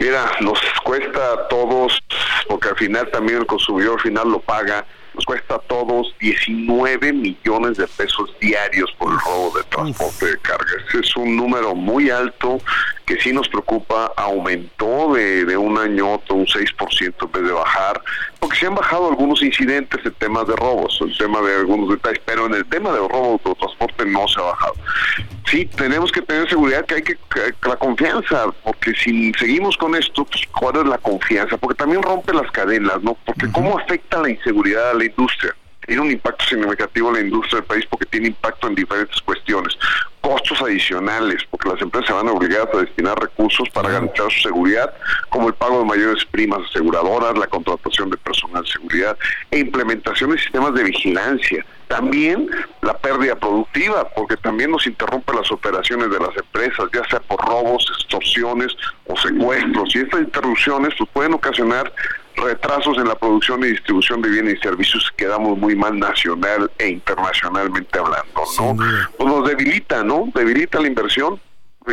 Mira, nos cuesta a todos, porque al final también el consumidor final lo paga, nos cuesta a todos 19 millones de pesos diarios por el robo de transporte de carga. Ese es un número muy alto que sí nos preocupa, aumentó de, de un año a otro un 6% en vez de bajar, porque se han bajado algunos incidentes en temas de robos, el tema de algunos detalles, pero en el tema del robo de transporte no se ha bajado. Sí, tenemos que tener seguridad que hay que, que- la confianza, porque si seguimos con esto, pues ¿cuál es la confianza? Porque también rompe las cadenas, ¿no? Porque ¿cómo afecta la inseguridad a la industria? Tiene un impacto significativo en la industria del país porque tiene impacto en diferentes cuestiones. Costos adicionales, porque las empresas se van obligadas a destinar recursos para garantizar su seguridad, como el pago de mayores primas aseguradoras, la contratación de personal de seguridad e implementación de sistemas de vigilancia. También la pérdida productiva, porque también nos interrumpe las operaciones de las empresas, ya sea por robos, extorsiones o secuestros. Y estas interrupciones pues, pueden ocasionar retrasos en la producción y distribución de bienes y servicios que quedamos muy mal nacional e internacionalmente hablando, ¿no? Pues nos debilita, ¿no? Debilita la inversión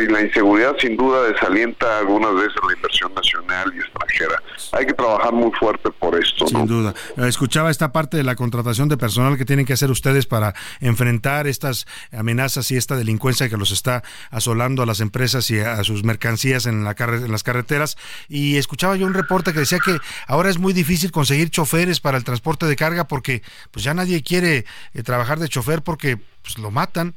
y la inseguridad sin duda desalienta algunas veces la inversión nacional y extranjera. Hay que trabajar muy fuerte por esto, ¿no? Sin duda. Eh, Escuchaba esta parte de la contratación de personal que tienen que hacer ustedes para enfrentar estas amenazas y esta delincuencia que los está asolando a las empresas y a sus mercancías en, la carre- en las carreteras. Y escuchaba yo un reporte que decía que ahora es muy difícil conseguir choferes para el transporte de carga porque pues ya nadie quiere eh, trabajar de chofer porque pues, lo matan.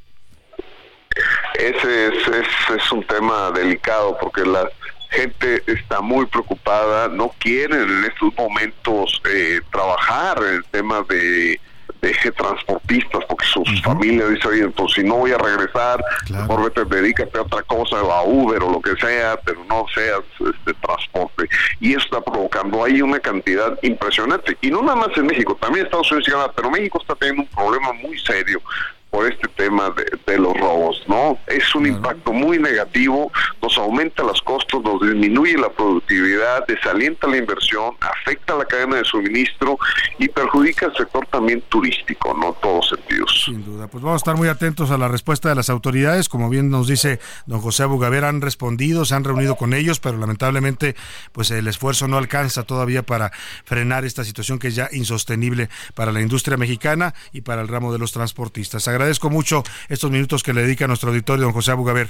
Ese es, es, es un tema delicado porque la gente está muy preocupada, no quieren en estos momentos eh, trabajar en el tema de, de transportistas porque sus familias dicen, oye, pues si no voy a regresar, mejor vete, dedícate a otra cosa, a Uber o lo que sea, pero no seas este transporte. Y eso está provocando ahí una cantidad impresionante. Y no nada más en México, también Estados Unidos y Canadá, pero México está teniendo un problema muy serio por este tema de, de los robos, ¿no? Es un impacto muy negativo, nos aumenta los costos, nos disminuye la productividad, desalienta la inversión, afecta la cadena de suministro y perjudica al sector también turístico, ¿no? En todos sentidos. Sin duda. Pues vamos a estar muy atentos a la respuesta de las autoridades. Como bien nos dice don José Abugaver, han respondido, se han reunido con ellos, pero lamentablemente pues el esfuerzo no alcanza todavía para frenar esta situación que es ya insostenible para la industria mexicana y para el ramo de los transportistas. Agradezco mucho estos minutos que le dedica a nuestro auditorio don José Abugaver.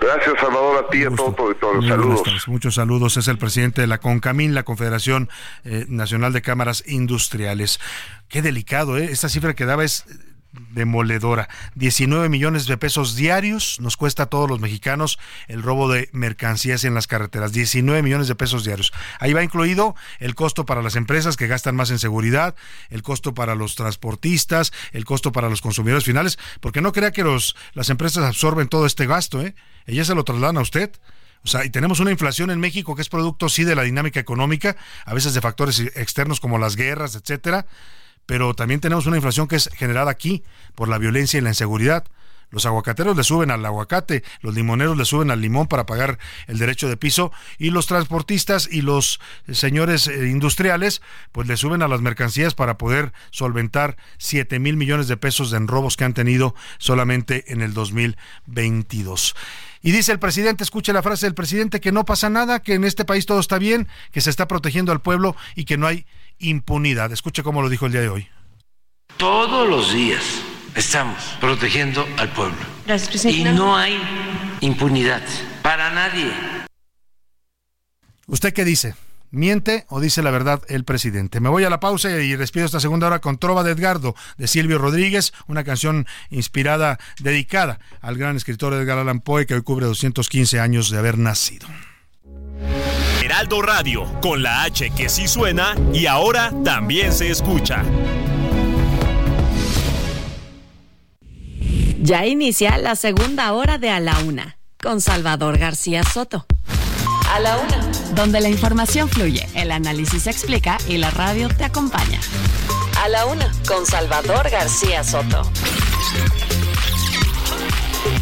Gracias, Salvador, a ti y a todo tu auditorio. Muy Saludos. Muchos saludos. Es el presidente de la CONCAMIN, la Confederación eh, Nacional de Cámaras Industriales. Qué delicado, ¿eh? Esta cifra que daba es demoledora. 19 millones de pesos diarios nos cuesta a todos los mexicanos el robo de mercancías en las carreteras. 19 millones de pesos diarios. Ahí va incluido el costo para las empresas que gastan más en seguridad, el costo para los transportistas, el costo para los consumidores finales, porque no crea que los, las empresas absorben todo este gasto, ¿eh? Ellas se lo trasladan a usted. O sea, y tenemos una inflación en México que es producto sí de la dinámica económica, a veces de factores externos como las guerras, etcétera, pero también tenemos una inflación que es generada aquí por la violencia y la inseguridad. Los aguacateros le suben al aguacate, los limoneros le suben al limón para pagar el derecho de piso y los transportistas y los señores eh, industriales pues le suben a las mercancías para poder solventar 7 mil millones de pesos en robos que han tenido solamente en el 2022. Y dice el presidente, escuche la frase del presidente, que no pasa nada, que en este país todo está bien, que se está protegiendo al pueblo y que no hay impunidad. Escuche cómo lo dijo el día de hoy. Todos los días estamos protegiendo al pueblo. Gracias, Y no hay impunidad para nadie. ¿Usted qué dice? ¿Miente o dice la verdad el presidente? Me voy a la pausa y despido esta segunda hora con Trova de Edgardo de Silvio Rodríguez, una canción inspirada, dedicada al gran escritor Edgar Allan Poe que hoy cubre 215 años de haber nacido. Heraldo Radio, con la H que sí suena y ahora también se escucha. Ya inicia la segunda hora de A la Una con Salvador García Soto. A la Una, donde la información fluye, el análisis se explica y la radio te acompaña. A la Una con Salvador García Soto.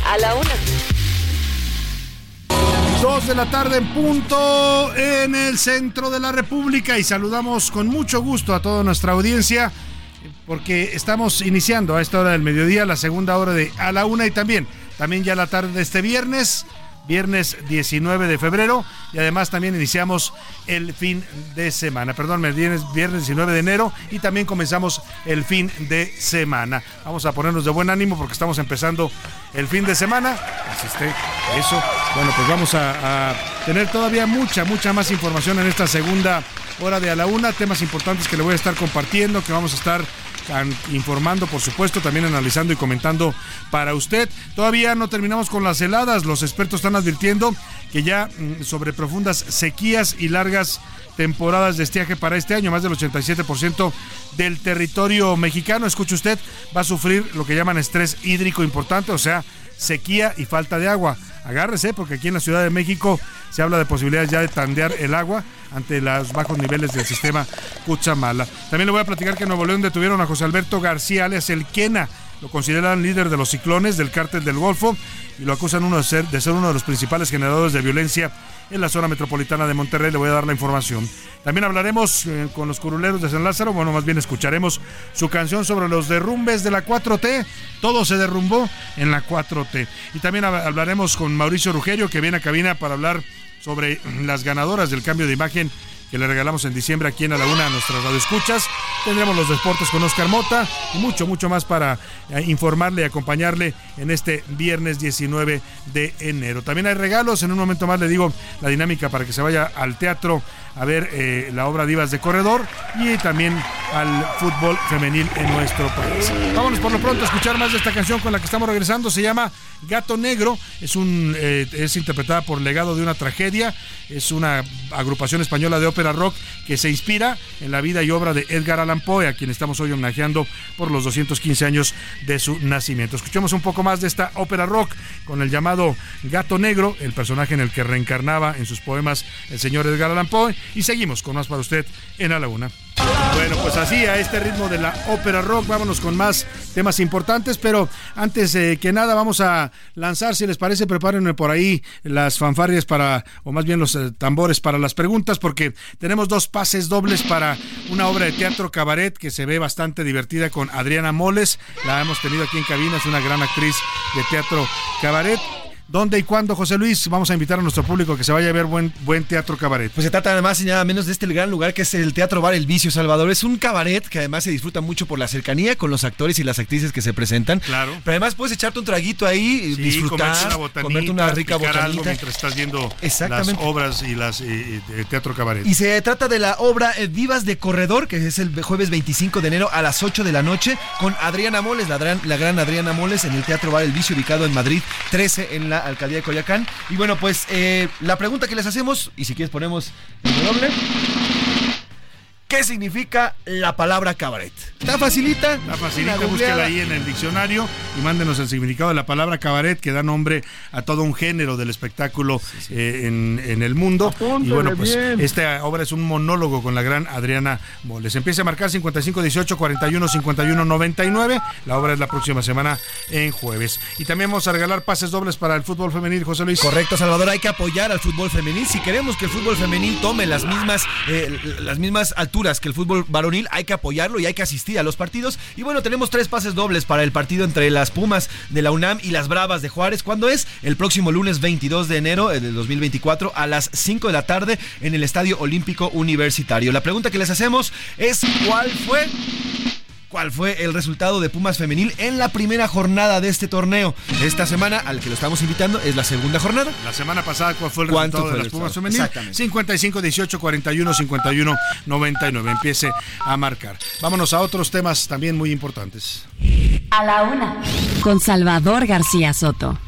A la Una. Dos de la tarde en punto en el centro de la República y saludamos con mucho gusto a toda nuestra audiencia porque estamos iniciando a esta hora del mediodía la segunda hora de a la una y también, también ya la tarde de este viernes viernes 19 de febrero y además también iniciamos el fin de semana, perdón, viernes, viernes 19 de enero y también comenzamos el fin de semana. Vamos a ponernos de buen ánimo porque estamos empezando el fin de semana. Así esté eso. Bueno, pues vamos a, a tener todavía mucha, mucha más información en esta segunda hora de a la una, temas importantes que le voy a estar compartiendo, que vamos a estar informando, por supuesto, también analizando y comentando para usted. Todavía no terminamos con las heladas. Los expertos están advirtiendo que ya mm, sobre profundas sequías y largas temporadas de estiaje para este año, más del 87% del territorio mexicano, escuche usted, va a sufrir lo que llaman estrés hídrico importante, o sea, sequía y falta de agua. Agárrese, porque aquí en la Ciudad de México se habla de posibilidades ya de tandear el agua ante los bajos niveles del sistema Cuchamala. También le voy a platicar que en Nuevo León detuvieron a José Alberto García, alias El Quena. Lo consideran líder de los ciclones del cártel del Golfo y lo acusan uno de, ser, de ser uno de los principales generadores de violencia en la zona metropolitana de Monterrey. Le voy a dar la información. También hablaremos eh, con los curuleros de San Lázaro. Bueno, más bien escucharemos su canción sobre los derrumbes de la 4T. Todo se derrumbó en la 4T. Y también hablaremos con Mauricio Rugerio, que viene a cabina para hablar sobre las ganadoras del cambio de imagen que le regalamos en diciembre aquí en A la Una a nuestras radioescuchas. Tendremos los deportes con Oscar Mota y mucho, mucho más para eh, informarle y acompañarle en este viernes 19 de enero. También hay regalos, en un momento más le digo la dinámica para que se vaya al teatro a ver eh, la obra Divas de Corredor y también al fútbol femenil en nuestro país. Vámonos por lo pronto a escuchar más de esta canción con la que estamos regresando. Se llama Gato Negro. Es, un, eh, es interpretada por Legado de una Tragedia. Es una agrupación española de ópera rock que se inspira en la vida y obra de Edgar Allan Poe, a quien estamos hoy homenajeando por los 215 años de su nacimiento. Escuchemos un poco más de esta ópera rock con el llamado Gato Negro, el personaje en el que reencarnaba en sus poemas el señor Edgar Allan Poe y seguimos con más para usted en la Una. Bueno, pues así, a este ritmo de la ópera rock, vámonos con más temas importantes, pero antes que nada vamos a lanzar, si les parece, prepárenme por ahí las fanfarrias para, o más bien los eh, tambores para las preguntas, porque tenemos dos pases dobles para una obra de teatro cabaret que se ve bastante divertida con Adriana Moles, la hemos tenido aquí en cabina, es una gran actriz de teatro cabaret. ¿Dónde y cuándo, José Luis? Vamos a invitar a nuestro público que se vaya a ver buen, buen teatro cabaret. Pues se trata además y nada menos de este gran lugar que es el Teatro Bar El Vicio Salvador. Es un cabaret que además se disfruta mucho por la cercanía con los actores y las actrices que se presentan. Claro. Pero además puedes echarte un traguito ahí, disfrutar, comerte una, botanita, comerte una rica botanita. Algo mientras estás viendo las obras y las de teatro cabaret. Y se trata de la obra eh, Divas de Corredor, que es el jueves 25 de enero a las 8 de la noche, con Adriana Moles, la gran, la gran Adriana Moles, en el Teatro Bar El Vicio, ubicado en Madrid 13, en la alcaldía de Coyacán. Y bueno, pues eh, la pregunta que les hacemos, y si quieres ponemos el doble. ¿Qué significa la palabra cabaret? ¿Está facilita? Está facilita, búsquela ahí en el diccionario y mándenos el significado de la palabra cabaret que da nombre a todo un género del espectáculo eh, en, el mundo. y bueno, pues esta obra es un monólogo con la gran Adriana Moles. Empieza a marcar 55 18 41 51 99. La obra es la próxima semana en jueves. Y también vamos a regalar pases dobles para el fútbol femenil, José Luis. Correcto, Salvador. Hay que apoyar al fútbol femenil. Si queremos que el fútbol femenil tome las mismas, eh, las mismas alturas que el fútbol varonil, hay que apoyarlo y hay que asistir a los partidos. Y bueno, tenemos tres pases dobles para el partido entre las Pumas de la UNAM y las Bravas de Juárez. ¿Cuándo es? El próximo lunes 22 de enero del 2024 a las 5 de la tarde en el Estadio Olímpico Universitario. La pregunta que les hacemos es ¿cuál fue cuál fue el resultado de Pumas Femenil en la primera jornada de este torneo. Esta semana, al que lo estamos invitando, es la segunda jornada. La semana pasada, ¿cuál fue el ¿Cuánto resultado fue de el las Pumas? Femenil? Exactamente. 55, 18, 41, 51, 99. Empiece a marcar. Vámonos a otros temas también muy importantes. A la una. Con Salvador García Soto.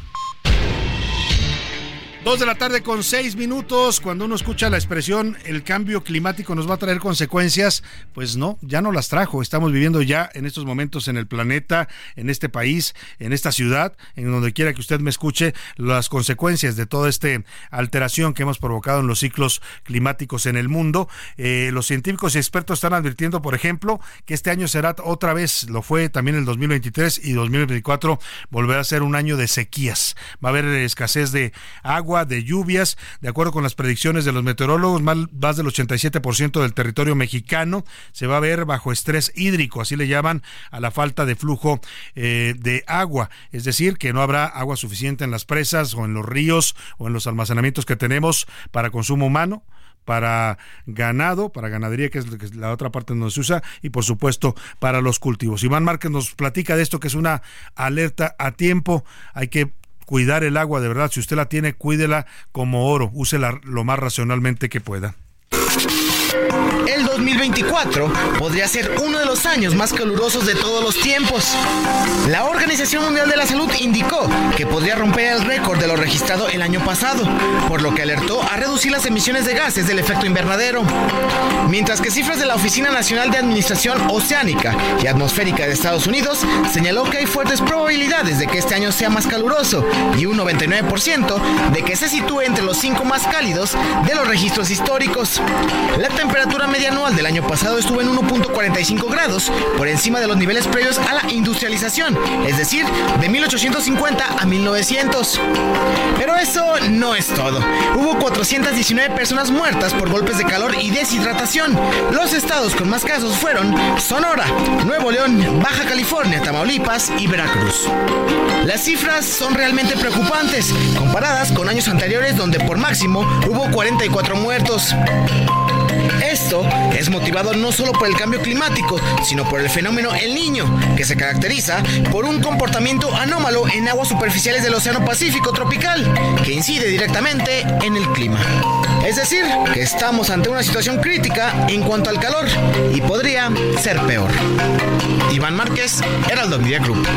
Dos de la tarde con seis minutos. Cuando uno escucha la expresión el cambio climático nos va a traer consecuencias, pues no, ya no las trajo. Estamos viviendo ya en estos momentos en el planeta, en este país, en esta ciudad, en donde quiera que usted me escuche, las consecuencias de toda esta alteración que hemos provocado en los ciclos climáticos en el mundo. Eh, los científicos y expertos están advirtiendo, por ejemplo, que este año será otra vez, lo fue también el 2023 y 2024, volverá a ser un año de sequías. Va a haber escasez de agua, de lluvias, de acuerdo con las predicciones de los meteorólogos, más, del 87% del territorio mexicano se va a ver bajo estrés hídrico, así le llaman a la falta de flujo eh, de agua, es decir, que no habrá agua suficiente en las presas o en los ríos o en los almacenamientos que tenemos para consumo humano para ganado, para ganadería, que es la otra parte donde se usa, y por supuesto para los cultivos. Iván Márquez nos platica de esto que es una alerta a tiempo. Hay que cuidar el agua de verdad. Si usted la tiene, cuídela como oro. Úsela lo más racionalmente que pueda. El 2024 podría ser uno de los años más calurosos de todos los tiempos. La Organización Mundial de la Salud indicó que podría romper el récord de lo registrado el año pasado, por lo que alertó a reducir las emisiones de gases del efecto invernadero. Mientras que cifras de la Oficina Nacional de Administración Oceánica y Atmosférica de Estados Unidos señaló que hay fuertes probabilidades de que este año sea más caluroso y un 99% de que se sitúe entre los cinco más cálidos de los registros históricos. Temperatura media anual del año pasado estuvo en 1.45 grados, por encima de los niveles previos a la industrialización, es decir, de 1850 a 1900. Pero eso no es todo. Hubo 419 personas muertas por golpes de calor y deshidratación. Los estados con más casos fueron Sonora, Nuevo León, Baja California, Tamaulipas y Veracruz. Las cifras son realmente preocupantes, comparadas con años anteriores donde por máximo hubo 44 muertos. Esto es motivado no solo por el cambio climático, sino por el fenómeno El Niño, que se caracteriza por un comportamiento anómalo en aguas superficiales del Océano Pacífico tropical, que incide directamente en el clima. Es decir, que estamos ante una situación crítica en cuanto al calor y podría ser peor. Iván Márquez, Heraldo Media Group.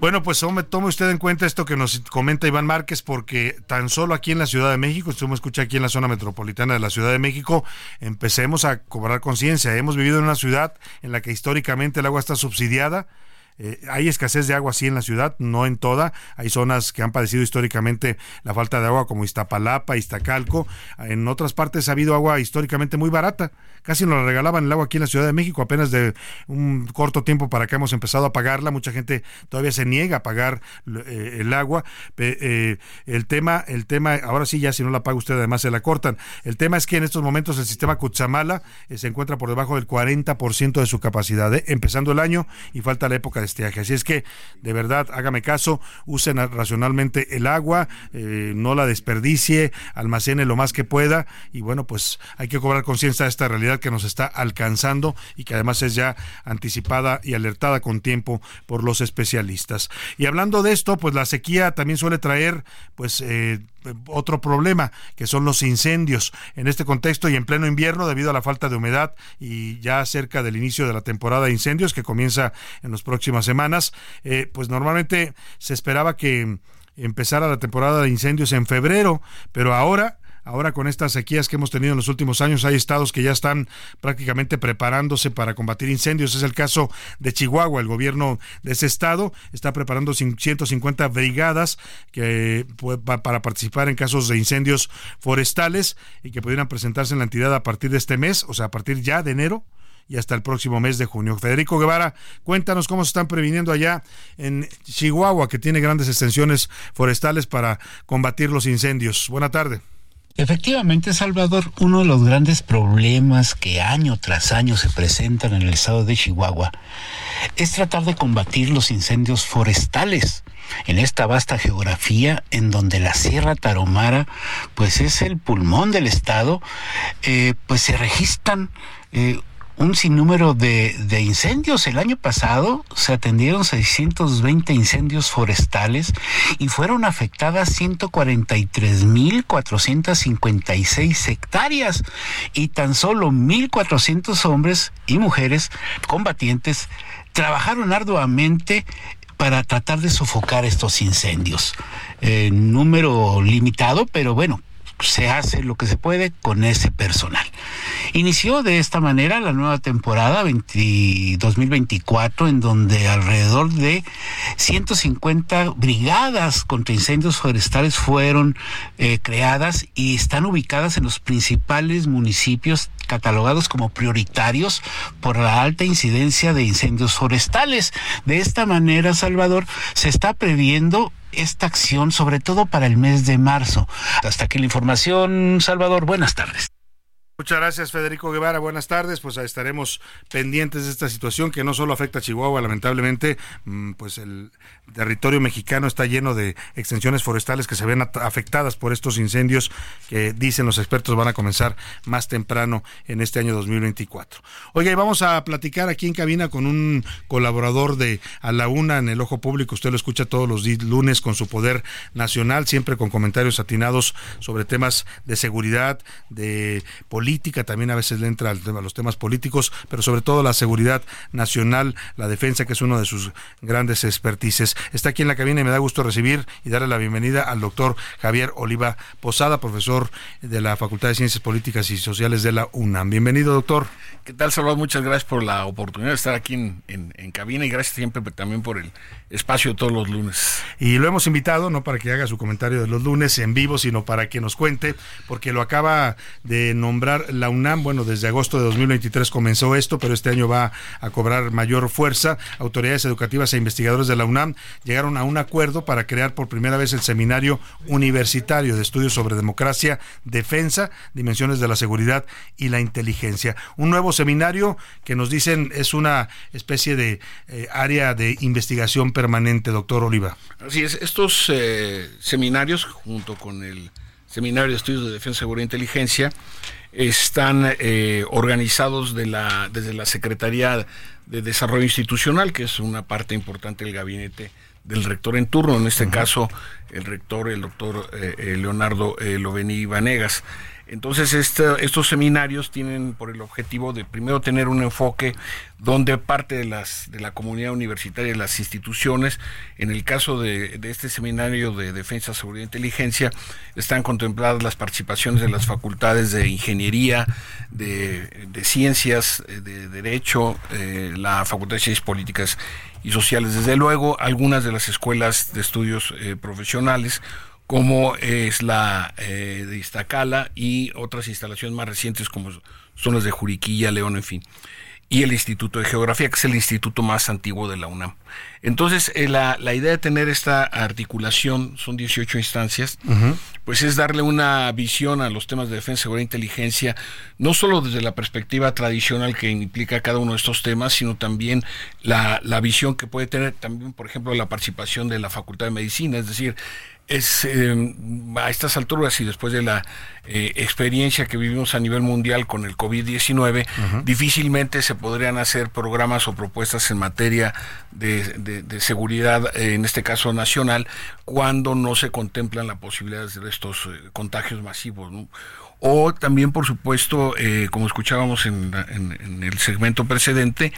Bueno, pues tome, usted en cuenta esto que nos comenta Iván Márquez, porque tan solo aquí en la Ciudad de México, usted me escucha aquí en la zona metropolitana de la Ciudad de México, empecemos a cobrar conciencia. Hemos vivido en una ciudad en la que históricamente el agua está subsidiada. Eh, hay escasez de agua sí en la ciudad, no en toda. Hay zonas que han padecido históricamente la falta de agua como Iztapalapa, Iztacalco. En otras partes ha habido agua históricamente muy barata. Casi nos la regalaban el agua aquí en la Ciudad de México. Apenas de un corto tiempo para acá hemos empezado a pagarla. Mucha gente todavía se niega a pagar eh, el agua. Eh, el tema, el tema, ahora sí ya si no la paga usted además se la cortan. El tema es que en estos momentos el sistema Cutzamala se encuentra por debajo del 40% de su capacidad, empezando el año y falta la época de estiaje. Así es que, de verdad, hágame caso, usen racionalmente el agua, eh, no la desperdicie, almacene lo más que pueda y bueno, pues hay que cobrar conciencia de esta realidad que nos está alcanzando y que además es ya anticipada y alertada con tiempo por los especialistas. Y hablando de esto, pues la sequía también suele traer, pues, eh, otro problema, que son los incendios. En este contexto y en pleno invierno, debido a la falta de humedad y ya cerca del inicio de la temporada de incendios, que comienza en las próximas semanas, eh, pues normalmente se esperaba que empezara la temporada de incendios en febrero, pero ahora Ahora con estas sequías que hemos tenido en los últimos años, hay estados que ya están prácticamente preparándose para combatir incendios. Es el caso de Chihuahua. El gobierno de ese estado está preparando 150 brigadas que, para participar en casos de incendios forestales y que pudieran presentarse en la entidad a partir de este mes, o sea, a partir ya de enero y hasta el próximo mes de junio. Federico Guevara, cuéntanos cómo se están previniendo allá en Chihuahua, que tiene grandes extensiones forestales para combatir los incendios. Buena tarde. Efectivamente, Salvador, uno de los grandes problemas que año tras año se presentan en el estado de Chihuahua es tratar de combatir los incendios forestales en esta vasta geografía en donde la Sierra Tarahumara pues es el pulmón del estado, eh, pues se registran eh, un sinnúmero de, de incendios. El año pasado se atendieron 620 incendios forestales y fueron afectadas 143.456 hectáreas y tan solo 1.400 hombres y mujeres combatientes trabajaron arduamente para tratar de sofocar estos incendios. Eh, número limitado, pero bueno, se hace lo que se puede con ese personal. Inició de esta manera la nueva temporada 2024 en donde alrededor de 150 brigadas contra incendios forestales fueron eh, creadas y están ubicadas en los principales municipios catalogados como prioritarios por la alta incidencia de incendios forestales. De esta manera, Salvador, se está previendo esta acción, sobre todo para el mes de marzo. Hasta aquí la información, Salvador. Buenas tardes. Muchas gracias, Federico Guevara. Buenas tardes. Pues estaremos pendientes de esta situación que no solo afecta a Chihuahua, lamentablemente, mm, pues el territorio mexicano está lleno de extensiones forestales que se ven afectadas por estos incendios que dicen los expertos van a comenzar más temprano en este año 2024. Oiga, y vamos a platicar aquí en cabina con un colaborador de A la Una en el Ojo Público. Usted lo escucha todos los lunes con su poder nacional, siempre con comentarios atinados sobre temas de seguridad, de política política, también a veces le entra al tema, a los temas políticos, pero sobre todo la seguridad nacional, la defensa, que es uno de sus grandes expertices. Está aquí en la cabina y me da gusto recibir y darle la bienvenida al doctor Javier Oliva Posada, profesor de la Facultad de Ciencias Políticas y Sociales de la UNAM. Bienvenido, doctor. ¿Qué tal, Salvador? Muchas gracias por la oportunidad de estar aquí en, en cabina y gracias siempre también por el espacio todos los lunes. Y lo hemos invitado, no para que haga su comentario de los lunes en vivo, sino para que nos cuente, porque lo acaba de nombrar la UNAM. Bueno, desde agosto de 2023 comenzó esto, pero este año va a cobrar mayor fuerza. Autoridades educativas e investigadores de la UNAM llegaron a un acuerdo para crear por primera vez el Seminario Universitario de Estudios sobre Democracia, Defensa, Dimensiones de la Seguridad y la Inteligencia. Un nuevo seminario que nos dicen es una especie de eh, área de investigación permanente, doctor Oliva. Así es, estos eh, seminarios, junto con el Seminario de Estudios de Defensa, Seguridad e Inteligencia, están eh, organizados de la, desde la Secretaría de Desarrollo Institucional, que es una parte importante del gabinete del rector en turno, en este caso el rector, el doctor eh, Leonardo Loveni Vanegas. Entonces, estos seminarios tienen por el objetivo de primero tener un enfoque donde parte de, las, de la comunidad universitaria y las instituciones, en el caso de, este seminario de Defensa, Seguridad e Inteligencia, están contempladas las participaciones de las facultades de Ingeniería, de, Ciencias, de Derecho, eh, la Facultad de Ciencias Políticas y Sociales, desde luego algunas de las escuelas de estudios eh, profesionales, como es la eh, de Iztacala y otras instalaciones más recientes como son las de Juriquilla, León, en fin. Y el Instituto de Geografía, que es el instituto más antiguo de la UNAM. Entonces, eh, la, la, idea de tener esta articulación, son 18 instancias, pues es darle una visión a los temas de defensa, seguridad e inteligencia, no solo desde la perspectiva tradicional que implica cada uno de estos temas, sino también la, la visión que puede tener también, por ejemplo, la participación de la Facultad de Medicina, es decir, es eh, a estas alturas y después de la eh, experiencia que vivimos a nivel mundial con el COVID-19, difícilmente se podrían hacer programas o propuestas en materia de, seguridad, eh, en este caso nacional, cuando no se contemplan la posibilidad de estos contagios masivos. O también, por supuesto, como escuchábamos en, en el segmento precedente,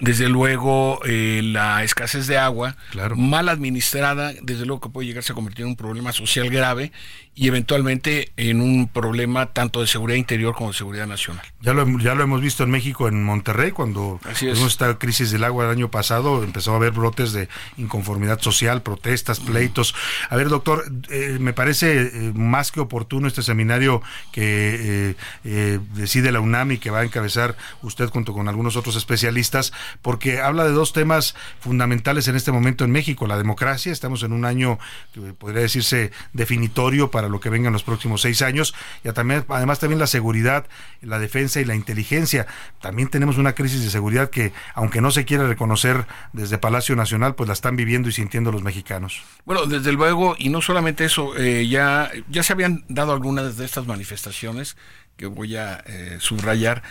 desde luego eh, la escasez de agua, mal administrada, desde luego que puede llegarse a convertir en un problema social grave y eventualmente en un problema tanto de seguridad interior como de seguridad nacional. Ya lo, ya lo hemos visto en México, en Monterrey, cuando tuvimos esta crisis del agua el año pasado, empezó a haber brotes de inconformidad social, protestas, pleitos. A ver, doctor, eh, me parece eh, más que oportuno este seminario que eh, decide la UNAM y que va a encabezar usted junto con algunos otros especialistas, porque habla de dos temas fundamentales en este momento en México, la democracia, estamos en un año que podría decirse definitorio para lo que venga en los próximos seis años y también, además también la seguridad, la defensa y la inteligencia. También tenemos una crisis de seguridad que, aunque no se quiera reconocer desde Palacio Nacional, pues la están viviendo y sintiendo los mexicanos. Bueno, desde luego, y no solamente eso, eh, ya, ya se habían dado algunas de estas manifestaciones que voy a eh, subrayar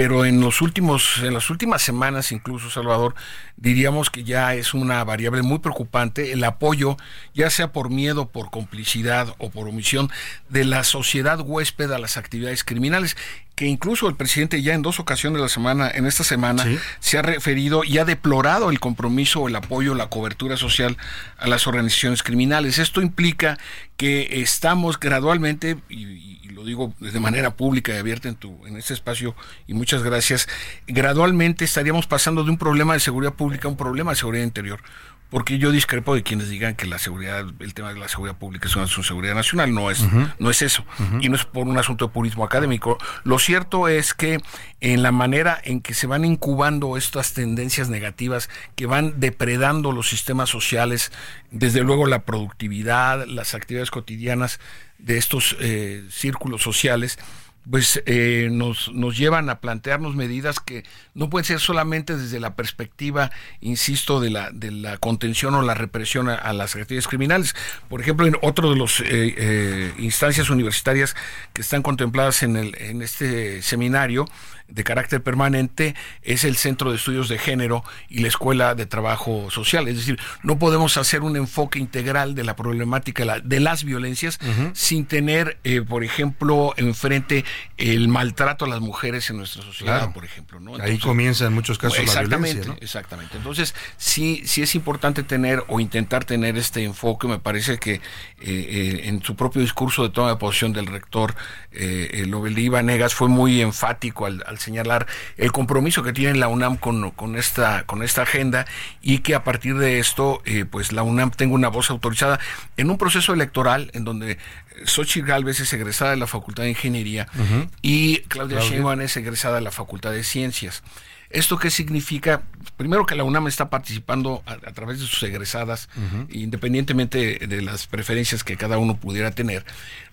pero en los últimos, en las últimas semanas, incluso Salvador, diríamos que ya es una variable muy preocupante el apoyo, ya sea por miedo, por complicidad o por omisión, de la sociedad huésped a las actividades criminales que incluso el presidente ya en dos ocasiones de la semana, en esta semana, se ha referido y ha deplorado el compromiso, el apoyo, la cobertura social a las organizaciones criminales. Esto implica que estamos gradualmente, y, lo digo de manera pública y abierta en, tu, en este espacio, y muchas gracias, gradualmente estaríamos pasando de un problema de seguridad pública a un problema de seguridad interior porque yo discrepo de quienes digan que la seguridad, el tema de la seguridad pública es una seguridad nacional, no es, no es eso, y no es por un asunto de purismo académico. Lo cierto es que en la manera en que se van incubando estas tendencias negativas que van depredando los sistemas sociales, desde luego la productividad, las actividades cotidianas de estos eh, círculos sociales, pues eh, nos, nos llevan a plantearnos medidas que no pueden ser solamente desde la perspectiva, insisto, de la, de la contención o la represión a, las actividades criminales. Por ejemplo, en otro de las eh, eh, instancias universitarias que están contempladas en, el, en este seminario, de carácter permanente es el Centro de Estudios de Género y la Escuela de Trabajo Social. Es decir, no podemos hacer un enfoque integral de la problemática de las violencias sin tener, eh, por ejemplo, enfrente el maltrato a las mujeres en nuestra sociedad, por ejemplo. Ahí comienza en muchos casos la violencia. Exactamente. Entonces, sí, sí es importante tener o intentar tener este enfoque. Me parece que eh, eh, en su propio discurso de toma de posición del rector, eh, Lovelí Negas fue muy enfático al señalar el compromiso que tiene la UNAM con, con, esta, con esta agenda y que a partir de esto, eh, pues la UNAM tenga una voz autorizada en un proceso electoral en donde Xochitl Galvez es egresada de la Facultad de Ingeniería y Claudia, Sheinbaum es egresada de la Facultad de Ciencias. ¿Esto qué significa? Primero que la UNAM está participando a, través de sus egresadas, independientemente de las preferencias que cada uno pudiera tener.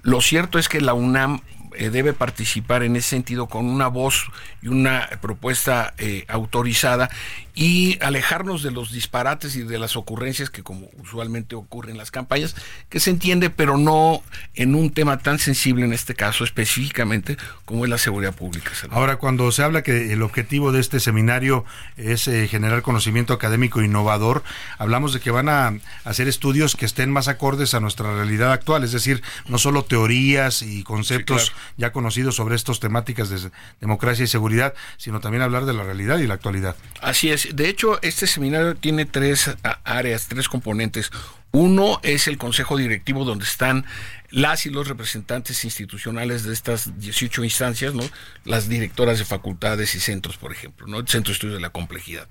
Lo cierto es que la UNAM eh, debe participar en ese sentido con una voz y una propuesta eh, autorizada y alejarnos de los disparates y de las ocurrencias que como usualmente ocurren en las campañas, que se entiende, pero no en un tema tan sensible en este caso específicamente como es la seguridad pública. Ahora, cuando se habla que el objetivo de este seminario es eh, generar conocimiento académico innovador, hablamos de que van a hacer estudios que estén más acordes a nuestra realidad actual, es decir, no solo teorías y conceptos ya conocidos sobre estas temáticas de democracia y seguridad, sino también hablar de la realidad y la actualidad. Así es de hecho, este seminario tiene tres áreas, tres componentes. Uno es el consejo directivo donde están las y los representantes institucionales de estas 18 instancias, ¿no? Las directoras de facultades y centros, por ejemplo, ¿no? El Centro de Estudios de la Complejidad.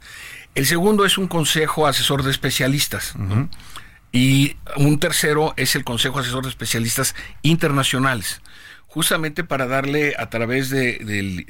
El segundo es un consejo asesor de especialistas, Y un tercero es el consejo asesor de especialistas internacionales justamente para darle a través de,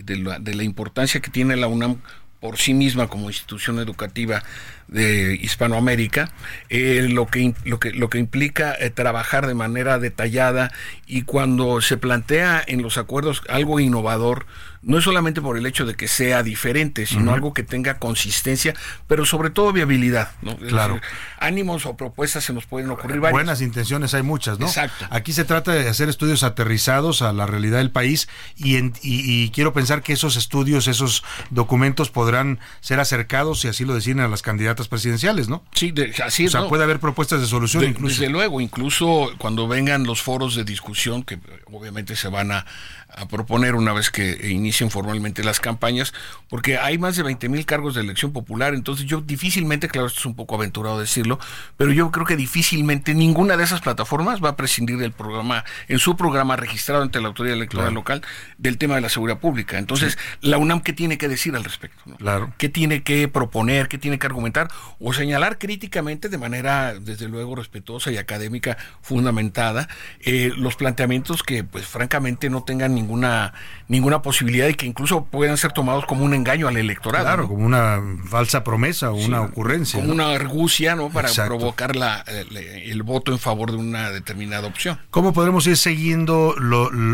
de, la, importancia que tiene la UNAM por sí misma como institución educativa de Hispanoamérica, eh, lo, que, lo, que, lo que implica eh, trabajar de manera detallada y cuando se plantea en los acuerdos algo innovador, no es solamente por el hecho de que sea diferente, sino algo que tenga consistencia, pero sobre todo viabilidad. ¿no? Claro. ánimos o propuestas se nos pueden ocurrir varias. Buenas intenciones hay muchas, ¿no? Exacto. Aquí se trata de hacer estudios aterrizados a la realidad del país y, y, quiero pensar que esos estudios, esos documentos podrán ser acercados, si así lo deciden, a las candidatas presidenciales, ¿no? Sí, así es. O sea, puede haber propuestas de solución incluso. Desde luego, incluso cuando vengan los foros de discusión, que obviamente se van a, a proponer una vez que inicien formalmente las campañas, porque hay más de 20 mil cargos de elección popular, entonces yo difícilmente, claro, esto es un poco aventurado decirlo, pero yo creo que difícilmente ninguna de esas plataformas va a prescindir del programa, en su programa registrado ante la autoridad electoral local, del tema de la seguridad pública. Entonces, la UNAM, ¿qué tiene que decir al respecto? Claro. ¿Qué tiene que proponer, qué tiene que argumentar o señalar críticamente de manera, desde luego, respetuosa y académica fundamentada, eh, los planteamientos que, pues, francamente no tengan ninguna ninguna posibilidad y que incluso puedan ser tomados como un engaño al electorado. Claro, como una falsa promesa o una ocurrencia. Como una argucia, ¿no? Para provocar la, el, voto en favor de una determinada opción. ¿Cómo podremos ir siguiendo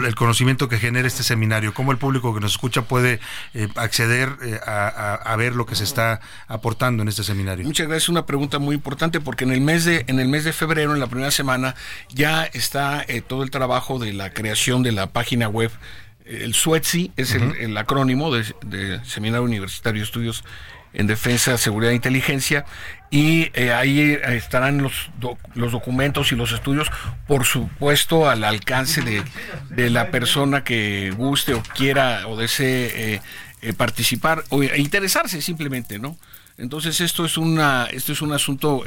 el conocimiento que genera este seminario? ¿Cómo el público que nos escucha puede eh, acceder eh, a, ver lo que se está aportando en este seminario? Muchas gracias, una pregunta muy importante porque en el mes de, en el mes de febrero, en la primera semana, ya está eh, todo el trabajo de la creación de la página web el SUETSI es el, el acrónimo de, de Seminario Universitario de Estudios en Defensa, Seguridad e Inteligencia. Y eh, ahí estarán los, doc- los documentos y los estudios, por supuesto, al alcance de, de la persona que guste o quiera o desee eh, eh, participar o interesarse simplemente, ¿no? Entonces esto es una esto es un asunto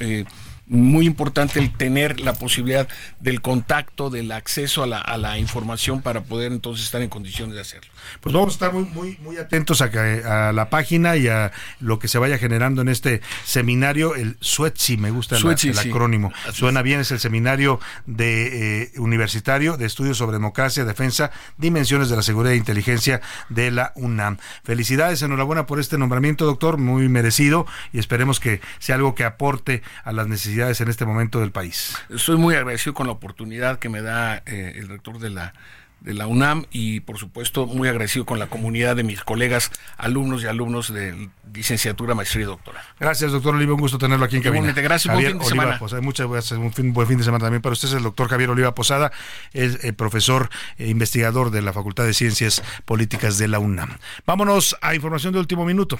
muy importante el tener la posibilidad del contacto, del acceso a la, a la información para poder entonces estar en condiciones de hacerlo. Pues vamos a estar muy, muy, muy atentos a, que- a la página y a lo que se vaya generando en este seminario, el SUETSI, me gusta el, SUETSI, el sí. acrónimo. Suena bien, es el seminario de eh, universitario de estudios sobre democracia, defensa, dimensiones de la seguridad e inteligencia de la UNAM. Felicidades, enhorabuena por este nombramiento, doctor, muy merecido y esperemos que sea algo que aporte a las necesidades en este momento del país. Estoy muy agradecido con la oportunidad que me da eh, el rector de la de la UNAM y por supuesto muy agradecido con la comunidad de mis colegas, alumnos y alumnos de licenciatura, maestría y doctorado. Gracias, doctor Oliva. Un gusto tenerlo aquí en cabina. Gracias. Buen Javier fin de Oliva semana. Posada. Muchas gracias. Un fin- buen fin de semana también para usted. Es el doctor Javier Oliva Posada, es eh, profesor e investigador de la Facultad de Ciencias Políticas de la UNAM. Vámonos a información de último minuto.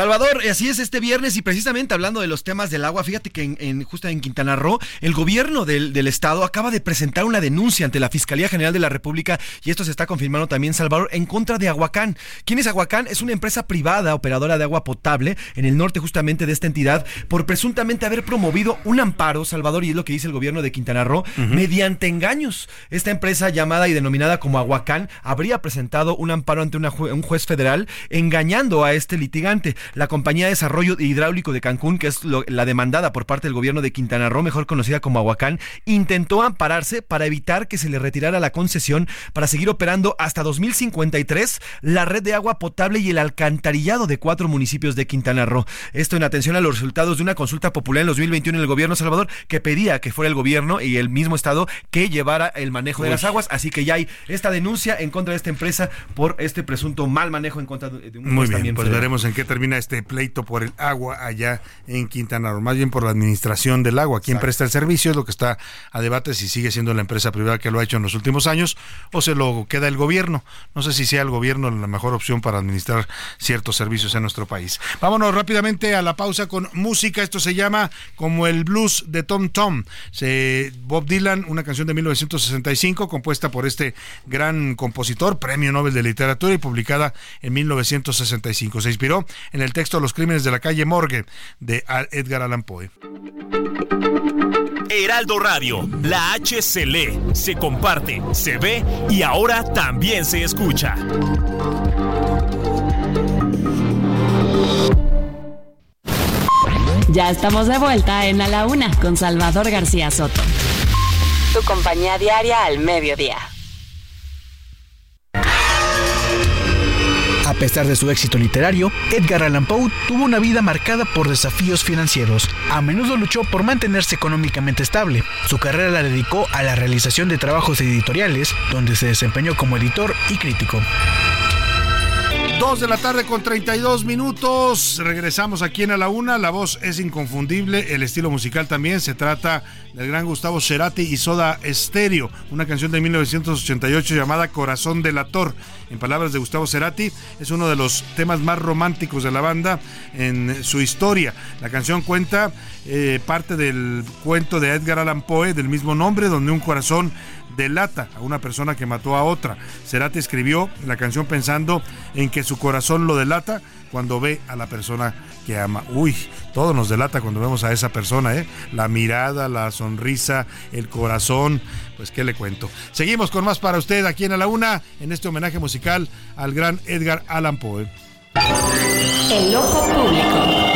Salvador, así es este viernes y precisamente hablando de los temas del agua, fíjate que en, en- justo en Quintana Roo, el gobierno del, del estado acaba de presentar una denuncia ante la Fiscalía General de la República y esto se está confirmando también, Salvador, en contra de Aguacán. ¿Quién es Aguacán? Es una empresa privada operadora de agua potable en el norte justamente de esta entidad por presuntamente haber promovido un amparo, Salvador, y es lo que dice el gobierno de Quintana Roo, mediante engaños. Esta empresa llamada y denominada como Aguacán habría presentado un amparo ante una jue- un juez federal engañando a este litigante. La compañía de desarrollo hidráulico de Cancún, que es lo- la demandada por parte del gobierno de Quintana Roo, mejor conocida como Aguacán, intentó ampararse para evitar que se le retirara la concesión para seguir operando hasta 2053 la red de agua potable y el alcantarillado de cuatro municipios de Quintana Roo. Esto en atención a los resultados de una consulta popular en 2021 en el gobierno de Salvador que pedía que fuera el gobierno y el mismo estado que llevara el manejo de las aguas. Así que ya hay esta denuncia en contra de esta empresa por este presunto mal manejo en contra de un Muy bien, pues veremos en qué termina este pleito por el agua allá en Quintana Roo, más bien por la administración del agua. ¿Quién presta el servicio? Es lo que está a debate si sigue siendo la empresa privada que lo ha hecho en los últimos años o se lo queda el gobierno. No sé si sea el gobierno la mejor opción para administrar ciertos servicios en nuestro país. Vámonos rápidamente a la pausa con música. Esto se llama como el blues de Tom Tom. Se, Bob Dylan, una canción de 1965 compuesta por este gran compositor, premio Nobel de Literatura y publicada en 1965. Se inspiró en el texto Los crímenes de la calle Morgue de Edgar Allan Poe. Heraldo Radio, la H se lee, se comparte, se ve y ahora también se escucha. Ya estamos de vuelta en A la Una con Salvador García Soto. Tu compañía diaria al mediodía. A pesar de su éxito literario, Edgar Allan Poe tuvo una vida marcada por desafíos financieros. A menudo luchó por mantenerse económicamente estable. Su carrera la dedicó a la realización de trabajos editoriales, donde se desempeñó como editor y crítico. Dos de la tarde con 32 minutos. Regresamos aquí en A la Una. La voz es inconfundible, el estilo musical también. Se trata del gran Gustavo Cerati y Soda Stereo, una canción de 1988 llamada Corazón Delator. En palabras de Gustavo Cerati, es uno de los temas más románticos de la banda en su historia. La canción cuenta eh, parte del cuento de Edgar Allan Poe del mismo nombre, donde un corazón delata a una persona que mató a otra. Cerati escribió la canción pensando en que su corazón lo delata cuando ve a la persona que ama. Uy, todo nos delata cuando vemos a esa persona, ¿eh? La mirada, la sonrisa, el corazón. Pues, ¿qué le cuento? Seguimos con más para usted aquí en A la Una, en este homenaje musical al gran Edgar Allan Poe. El ojo público.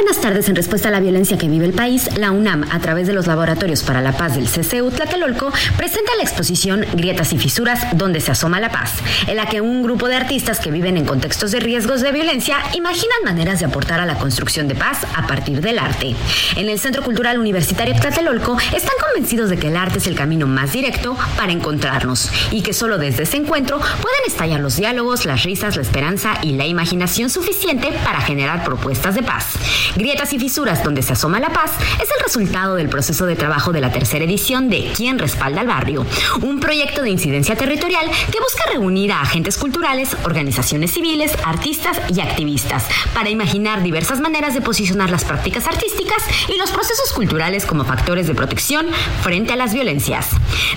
Buenas tardes. En respuesta a la violencia que vive el país, la UNAM, a través de los Laboratorios para la Paz del CCU Tlatelolco, presenta la exposición Grietas y Fisuras, donde se asoma la paz, en la que un grupo de artistas que viven en contextos de riesgos de violencia imaginan maneras de aportar a la construcción de paz a partir del arte. En el Centro Cultural Universitario Tlatelolco están convencidos de que el arte es el camino más directo para encontrarnos y que solo desde ese encuentro pueden estallar los diálogos, las risas, la esperanza y la imaginación suficiente para generar propuestas de paz. Grietas y fisuras donde se asoma la paz es el resultado del proceso de trabajo de la tercera edición de Quién respalda al barrio, un proyecto de incidencia territorial que busca reunir a agentes culturales, organizaciones civiles, artistas y activistas para imaginar diversas maneras de posicionar las prácticas artísticas y los procesos culturales como factores de protección frente a las violencias.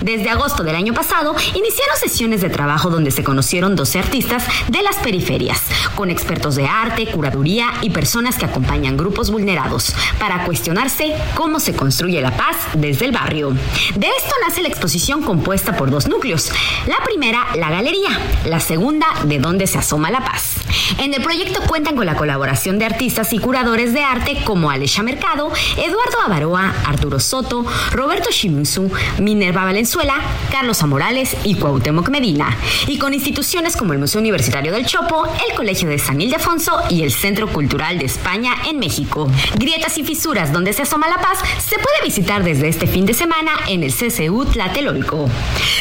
Desde agosto del año pasado iniciaron sesiones de trabajo donde se conocieron 12 artistas de las periferias, con expertos de arte, curaduría y personas que acompañan grupos vulnerados para cuestionarse cómo se construye la paz desde el barrio. De esto nace la exposición compuesta por dos núcleos. La primera, la galería. La segunda, de dónde se asoma la paz. En el proyecto cuentan con la colaboración de artistas y curadores de arte como Alesha Mercado, Eduardo Avaroa, Arturo Soto, Roberto Shimizu, Minerva Valenzuela, Carlos Amorales y Cuauhtémoc Medina. Y con instituciones como el Museo Universitario del Chopo, el Colegio de San Ildefonso y el Centro Cultural de España en México. Grietas y fisuras donde se asoma la paz se puede visitar desde este fin de semana en el CCU Tlatelolco.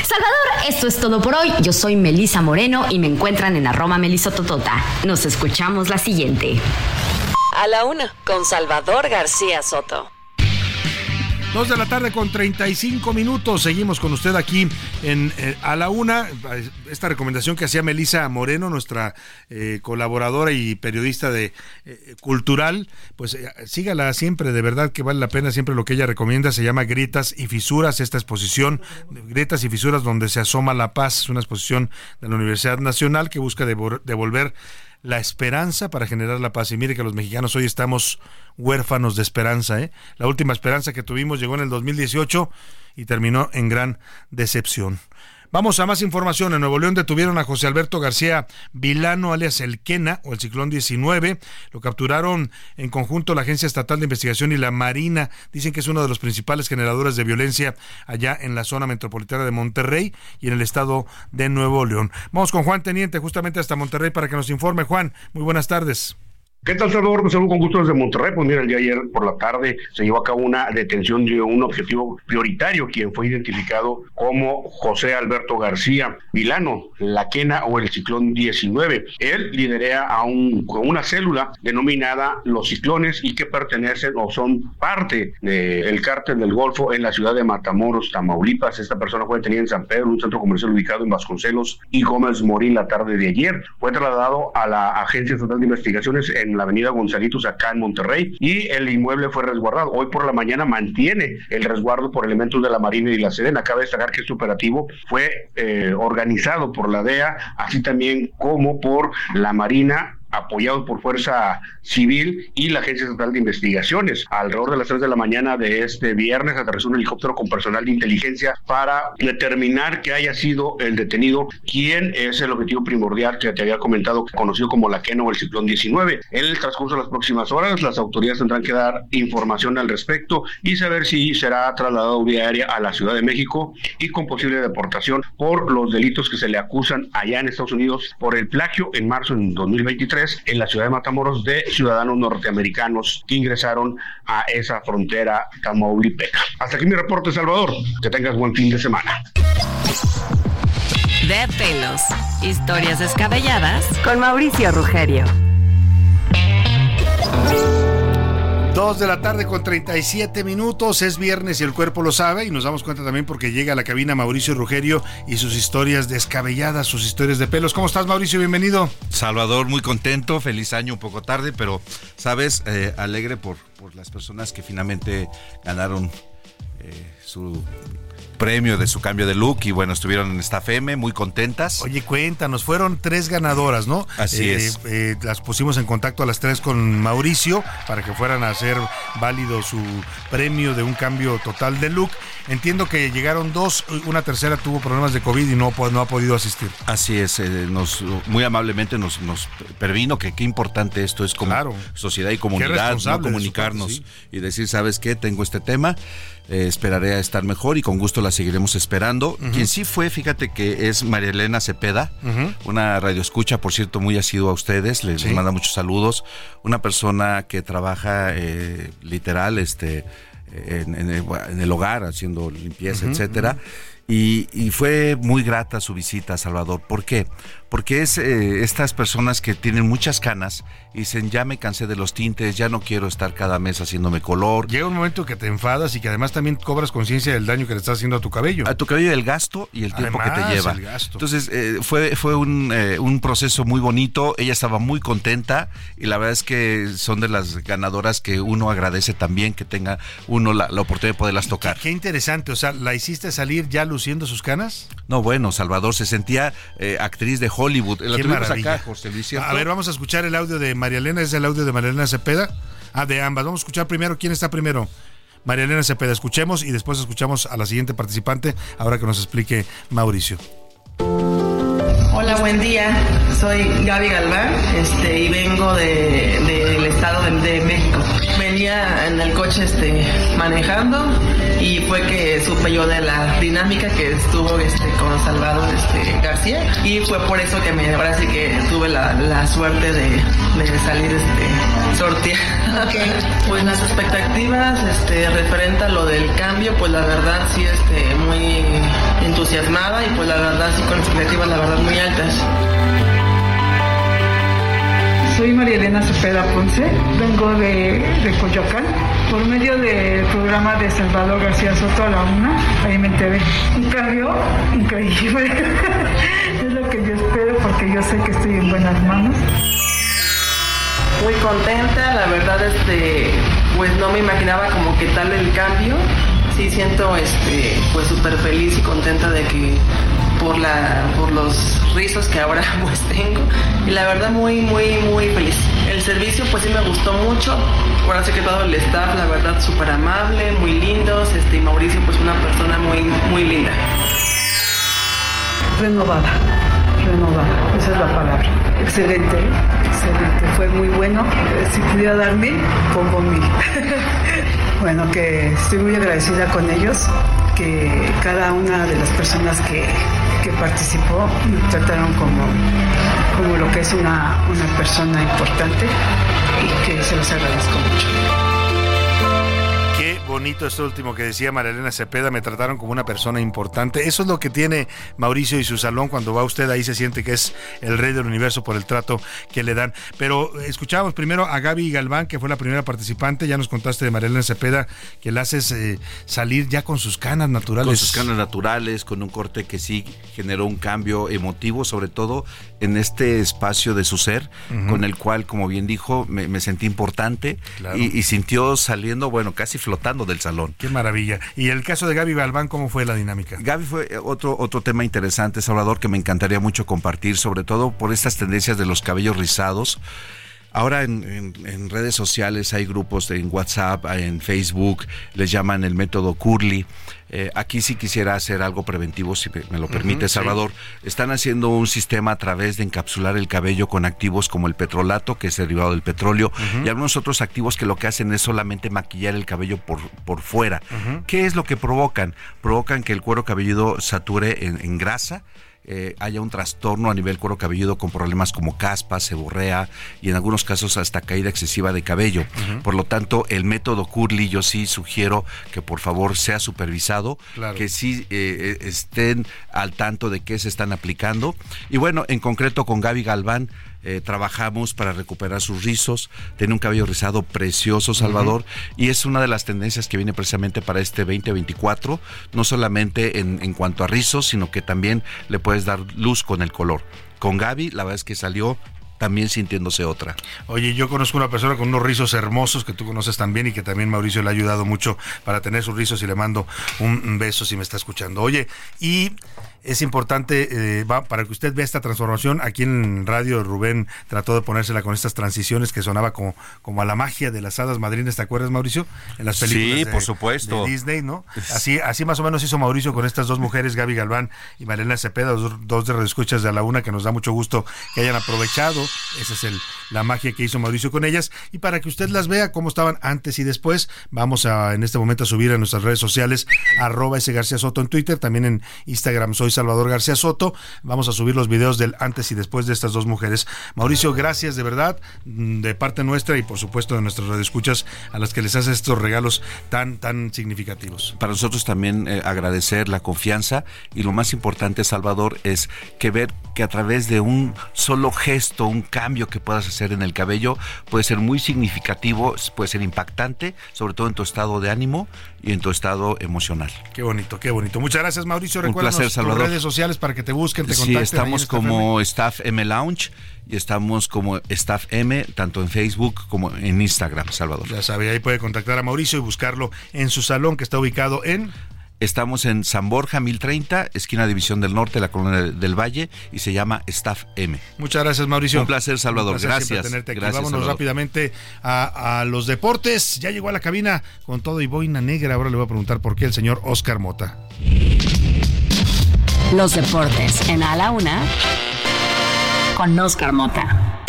Salvador, esto es todo por hoy. Yo soy Melisa Moreno y me encuentran en arroba melisototota. Nos escuchamos la siguiente. A la una, con Salvador García Soto. Dos de la tarde con 35 minutos. Seguimos con usted aquí en eh, A la Una. Esta recomendación que hacía Melisa Moreno, nuestra eh, colaboradora y periodista de eh, cultural, pues sígala siempre, de verdad que vale la pena siempre lo que ella recomienda. Se llama Grietas y Fisuras, esta exposición, Grietas y Fisuras, donde se asoma la paz. Es una exposición de la Universidad Nacional que busca devolver la esperanza para generar la paz. Y mire que los mexicanos hoy estamos huérfanos de esperanza. ¿eh? La última esperanza que tuvimos llegó en el 2018 y terminó en gran decepción. Vamos a más información. En Nuevo León detuvieron a José Alberto García Vilano, alias El Quena, o el Ciclón 19. Lo capturaron en conjunto la Agencia Estatal de Investigación y la Marina. Dicen que es uno de los principales generadores de violencia allá en la zona metropolitana de Monterrey y en el estado de Nuevo León. Vamos con Juan Teniente, justamente hasta Monterrey, para que nos informe. Juan, muy buenas tardes. ¿Qué tal, Salvador? Pues saludo con gusto desde Monterrey. Pues mira, el día ayer por la tarde se llevó a cabo una detención de un objetivo prioritario, quien fue identificado como José Alberto García Vilano, la quena o el ciclón 19. Él lidera a un, una célula denominada Los Ciclones y que pertenecen o son parte del cártel del Golfo en la ciudad de Matamoros, Tamaulipas. Esta persona fue detenida en San Pedro, un centro comercial ubicado en Vasconcelos y Gómez Morín la tarde de ayer. Fue trasladado a la Agencia Estatal de Investigaciones en en la avenida Gonzalitos acá en Monterrey y el inmueble fue resguardado. Hoy por la mañana mantiene el resguardo por elementos de la Marina y la Sedena. Cabe destacar que este operativo fue eh, organizado por la DEA, así también como por la Marina apoyados por Fuerza Civil y la Agencia Estatal de Investigaciones. Alrededor de las 3 de la mañana de este viernes aterrizó un helicóptero con personal de inteligencia para determinar que haya sido el detenido quien es el objetivo primordial que te había comentado, conocido como la Quena o el Ciclón 19. En el transcurso de las próximas horas, las autoridades tendrán que dar información al respecto y saber si será trasladado vía aérea a la Ciudad de México y con posible deportación por los delitos que se le acusan allá en Estados Unidos por el plagio en marzo de 2023 en la ciudad de Matamoros de ciudadanos norteamericanos que ingresaron a esa frontera tamaulipeca. Hasta aquí mi reporte, Salvador. Que tengas buen fin de semana. De pelos. Historias descabelladas con Mauricio Rugerio. Dos de la tarde con 37 minutos, es viernes y el cuerpo lo sabe y nos damos cuenta también porque llega a la cabina Mauricio Rugerio y sus historias descabelladas, sus historias de pelos. ¿Cómo estás Mauricio? Bienvenido. Salvador, muy contento, feliz año, un poco tarde, pero sabes, eh, alegre por, por las personas que finalmente ganaron eh, su premio de su cambio de look y bueno, estuvieron en Staff M muy contentas. Oye, cuéntanos, fueron tres ganadoras, ¿no? Así Eh, es. eh, las pusimos en contacto a las tres con Mauricio para que fueran a hacer válido su premio de un cambio total de look. Entiendo que llegaron dos, una tercera tuvo problemas de COVID y no, no ha podido asistir. Así es, eh, nos muy amablemente nos, nos pervino que qué importante esto es como sociedad y comunidad, no comunicarnos y decir, ¿sabes qué? Tengo este tema, eh, esperaré a estar mejor y con gusto la seguiremos esperando. Quien sí fue, fíjate que es María Elena Cepeda, una radioescucha, por cierto, muy asidua a ustedes, les Sí. manda muchos saludos, una persona que trabaja eh, literal, este en, en el, en el hogar haciendo limpieza, Ujú, etcétera. Y, y fue muy grata su visita a Salvador. ¿Por qué? Porque es eh, estas personas que tienen muchas canas y dicen, ya me cansé de los tintes, ya no quiero estar cada mes haciéndome color. Llega un momento que te enfadas y que además también cobras conciencia del daño que le estás haciendo a tu cabello. A tu cabello el gasto y el tiempo que te lleva. el gasto. Entonces eh, fue, fue un, eh, un proceso muy bonito, ella estaba muy contenta y la verdad es que son de las ganadoras que uno agradece también que tenga uno la, la oportunidad de poderlas tocar. Qué interesante, o sea, ¿la hiciste salir ya luciendo sus canas? No, bueno, Salvador se sentía actriz de Hollywood. La Qué tuvimos maravilla. acá, José Luis, ¿cierto? A ver, vamos a escuchar el audio de María Elena, es el audio de María Elena Cepeda. Ah, de ambas. Vamos a escuchar primero quién está primero. María Elena Cepeda, escuchemos y después escuchamos a la siguiente participante, ahora que nos explique Mauricio. Hola, buen día. Soy Gaby Galván este, y vengo de- del Estado de, de México. En el coche este, manejando y fue que supe yo de la dinámica que estuvo este, con Salvador este, García y fue por eso que me, ahora sí que tuve la, la suerte de, de salir este, sorteada. <laughs> Pues las expectativas este, referente a lo del cambio, pues la verdad sí este, muy entusiasmada y pues la verdad sí con expectativas la verdad muy altas. Soy María Elena Cepeda Ponce, vengo de, de por medio del programa de Salvador García Soto a la una, ahí me enteré. Un cambio increíble, <laughs> es lo que yo espero porque yo sé que estoy en buenas manos. Muy contenta, la verdad este, pues no me imaginaba como que tal el cambio. Sí siento este, pues súper feliz y contenta de que por la, por los rizos que ahora <laughs> pues tengo. Y la verdad muy, muy, muy feliz. El servicio pues sí me gustó mucho. Ahora sé que todo el staff, la verdad súper amable, muy lindos. Este, y Mauricio pues una persona muy, muy linda. Renovada, renovada, esa es la palabra. Excelente, excelente, fue muy bueno. Si pudiera dar mil, pongo mil. <laughs> bueno, que estoy muy agradecida con ellos, cada una de las personas que, que participó me trataron como, como lo que es una, una persona importante y que se los agradezco mucho. Bonito esto último que decía María Elena Cepeda, me trataron como una persona importante. Eso es lo que tiene Mauricio y su salón cuando va usted ahí se siente que es el rey del universo por el trato que le dan. Pero eh, escuchábamos primero a Gaby Galván, que fue la primera participante, ya nos contaste de María Elena Cepeda, que la haces eh, salir ya con sus canas naturales. Con sus canas naturales, con un corte que sí generó un cambio emotivo, sobre todo en este espacio de su ser, con el cual, como bien dijo, me, me sentí importante Claro. y, y sintió saliendo, bueno, casi flotando del salón. Qué maravilla. Y el caso de Gaby Galván, ¿cómo fue la dinámica? Gaby fue eh, otro, otro tema interesante, Salvador, que me encantaría mucho compartir, sobre todo por estas tendencias de los cabellos rizados. Ahora en, en- en redes sociales hay grupos de- en WhatsApp, en Facebook, les llaman el método Curly. Eh, aquí sí quisiera hacer algo preventivo, si me- lo permite. Salvador. Están haciendo un sistema a través de encapsular el cabello con activos como el petrolato, que es derivado del petróleo, y algunos otros activos que lo que hacen es solamente maquillar el cabello por, por fuera. ¿Qué es lo que provocan? Provocan que el cuero cabelludo sature en, en grasa. Eh, haya un trastorno a nivel cuero cabelludo con problemas como caspa, seborrea y en algunos casos hasta caída excesiva de cabello. Por lo tanto, el método Curly yo sí sugiero que por favor sea supervisado, Claro. que sí eh, eh, estén al tanto de qué se están aplicando. Y bueno, en concreto con Gaby Galván, eh, trabajamos para recuperar sus rizos. Tiene un cabello rizado precioso, Salvador, y es una de las tendencias que viene precisamente para este 2024, no solamente en, en cuanto a rizos, sino que también le puedes dar luz con el color. Con Gaby, la verdad es que salió también sintiéndose otra. Oye, yo conozco una persona con unos rizos hermosos que tú conoces también y que también Mauricio le ha ayudado mucho para tener sus rizos y le mando un beso si me está escuchando. Oye, y es importante eh, va, para que usted vea esta transformación. Aquí en radio Rubén trató de ponérsela con estas transiciones que sonaba como, como a la magia de las hadas madrinas, ¿te acuerdas Mauricio? En las películas sí, de, por supuesto. de Disney, ¿no? Así, así más o menos hizo Mauricio con estas dos mujeres, Gaby Galván y Mariana Cepeda, dos, dos de escuchas de a la una, que nos da mucho gusto que hayan aprovechado. Esa es el, la magia que hizo Mauricio con ellas. Y para que usted las vea cómo estaban antes y después, vamos a en este momento a subir a nuestras redes sociales, arroba ese García Soto en Twitter, también en Instagram soy Salvador García Soto. Vamos a subir los videos del antes y después de estas dos mujeres. Mauricio, gracias de verdad, mm, de parte nuestra y por supuesto de nuestras radioescuchas a las que les hace estos regalos tan, tan significativos. Para nosotros también eh, agradecer la confianza y lo más importante, Salvador, es que ver que a través de un solo gesto, un cambio que puedas hacer en el cabello, puede ser muy significativo, puede ser impactante, sobre todo en tu estado de ánimo y en tu estado emocional. Qué bonito, qué bonito. Muchas gracias, Mauricio. Placer, Salvador. redes sociales para que te busquen, te sí, contacten. estamos como Staff M Lounge y estamos como Staff M, tanto en Facebook como en Instagram, Salvador. Ya sabe, ahí puede contactar a Mauricio y buscarlo en su salón que está ubicado en... Estamos en San Borja 1030, esquina División del Norte, la colonia del Valle, y se llama Staff M. Muchas gracias, Mauricio. Un placer, Salvador. Un placer gracias. Tenerte aquí. gracias Vámonos Salvador. rápidamente a, a, los deportes. Ya llegó a la cabina con todo y boina negra. Ahora le voy a preguntar por qué el señor Oscar Mota. Los deportes en A la Una con Oscar Mota.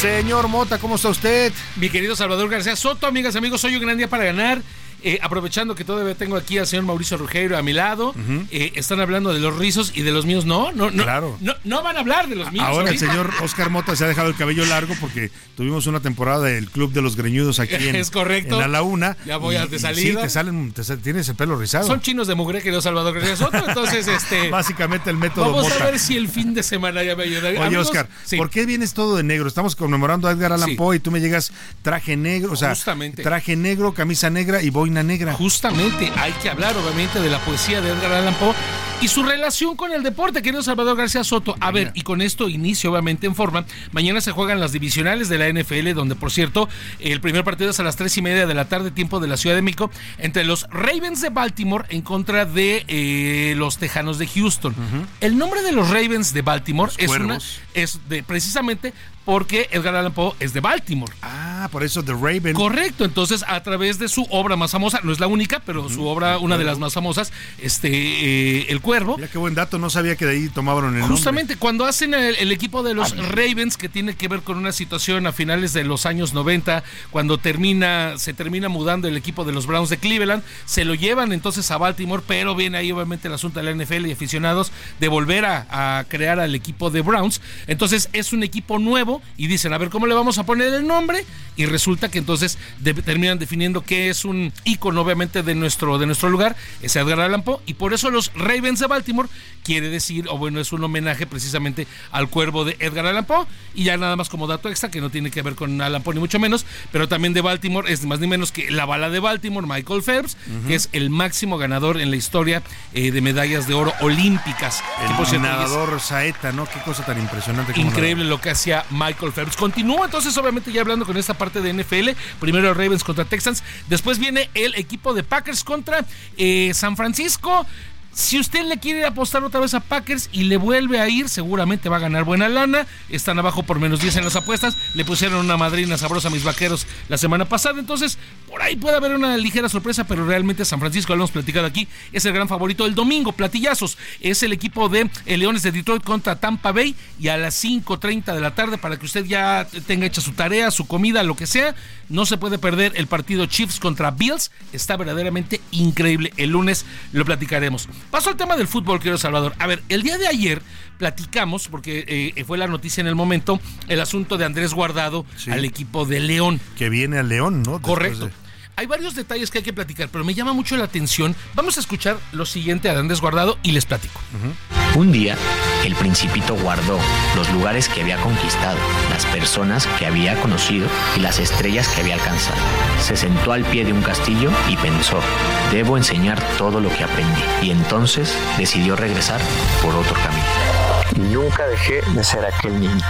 Señor Mota, ¿cómo está usted? Mi querido Salvador García Soto, amigas, amigos, hoy un gran día para ganar. Eh, aprovechando que todavía tengo aquí al señor Mauricio Ruggiero a mi lado, uh -huh. eh, están hablando de los rizos y de los míos no, no, no, claro. no, no van a hablar de los míos. Ahora el señor Oscar Mota se ha dejado el cabello largo porque tuvimos una temporada del Club de los Greñudos aquí en, <laughs> es correcto. en la Laguna. Ya voy y, a de salida. Sí, te salen, te, tienes el pelo rizado. Son chinos de mugre, querido Salvador Soto, <laughs> entonces este... Básicamente el método Vamos Mota. a ver si el fin de semana ya me ayuda. Oye, Amigos, Oscar, sí. ¿por qué vienes todo de negro? Estamos conmemorando a Edgar Allan Sí. Poe y tú me llegas traje negro, o sea, Justamente. traje negro, camisa negra y boina negra. Justamente hay que hablar, obviamente, de la poesía de Edgar Allan Poe y su relación con el deporte, querido Salvador García Soto. A ver, y con esto inicio, obviamente, en forma. Mañana se juegan las divisionales de la NFL, donde, por cierto, el primer partido es a las tres y media de la tarde, tiempo de la Ciudad de México, entre los Ravens de Baltimore en contra de eh, los Tejanos de Houston. El nombre de los Ravens de Baltimore es, una, es de precisamente porque Edgar Allan Poe es de Baltimore. Ah, por eso The Raven. Correcto, entonces a través de su obra más famosa, no es la única, pero su obra, una de las más famosas, este, eh, El Cuervo. Mira qué buen dato, no sabía que de ahí tomaron el Justamente cuando hacen el, el equipo de los Ravens, que tiene que ver con una situación a finales de los años 90, cuando termina, se termina mudando el equipo de los Browns de Cleveland, se lo llevan entonces a Baltimore, pero viene ahí obviamente el asunto de la NFL y aficionados de volver a, a crear al equipo de Browns. Entonces es un equipo nuevo y dicen, a ver, ¿cómo le vamos a poner el nombre? Y resulta que entonces de, terminan definiendo que es un ícono obviamente de nuestro, de nuestro lugar, es Edgar Allan Poe, y por eso los Ravens de Baltimore quiere decir, o bueno, es un homenaje precisamente al cuervo de Edgar Allan Poe, y ya nada más como dato extra, que no tiene que ver con Allan Poe ni mucho menos, pero también de Baltimore, es más ni menos que la bala de Baltimore, Michael Phelps, uh -huh. que es el máximo ganador en la historia eh, de medallas de oro olímpicas. El nadador. Saeta, ¿no? Qué cosa tan impresionante. Increíble lo que hacía Michael Phelps. Continúa entonces, obviamente, ya hablando con esta parte de NFL. Primero Ravens contra Texans. Después viene el equipo de Packers contra eh, San Francisco. Si usted le quiere apostar otra vez a Packers y le vuelve a ir, seguramente va a ganar buena lana. Están abajo por menos 10 en las apuestas. Le pusieron una madrina sabrosa a mis vaqueros la semana pasada. Entonces, por ahí puede haber una ligera sorpresa, pero realmente San Francisco, lo hemos platicado aquí, es el gran favorito el domingo. Platillazos es el equipo de eh, Leones de Detroit contra Tampa Bay. Y a las 5:30 de la tarde, para que usted ya tenga hecha su tarea, su comida, lo que sea, no se puede perder el partido Chiefs contra Bills. Está verdaderamente increíble. El lunes lo platicaremos. Paso al tema del fútbol, querido Salvador. A ver, el día de ayer platicamos, porque eh, fue la noticia en el momento, el asunto de Andrés Guardado sí. al equipo de León. Que viene al León, ¿no? Correcto. De... Hay varios detalles que hay que platicar, pero me llama mucho la atención. Vamos a escuchar lo siguiente a Andrés Guardado y les platico. Uh -huh. Un día, el principito guardó los lugares que había conquistado, las personas que había conocido y las estrellas que había alcanzado. Se sentó al pie de un castillo y pensó, debo enseñar todo lo que aprendí. Y entonces decidió regresar por otro camino. Nunca dejé de ser aquel niño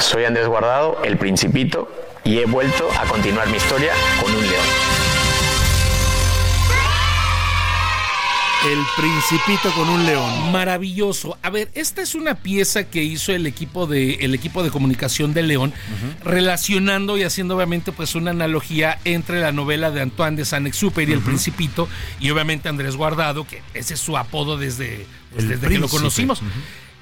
Soy Andrés Guardado, el Principito, y he vuelto a continuar mi historia con un león. El Principito con un león. Maravilloso. A ver, esta es una pieza que hizo el equipo de, el equipo de comunicación de León, relacionando y haciendo obviamente pues una analogía entre la novela de Antoine de Saint-Exupéry, El Principito, y obviamente Andrés Guardado, que ese es su apodo desde, pues, desde que lo conocimos.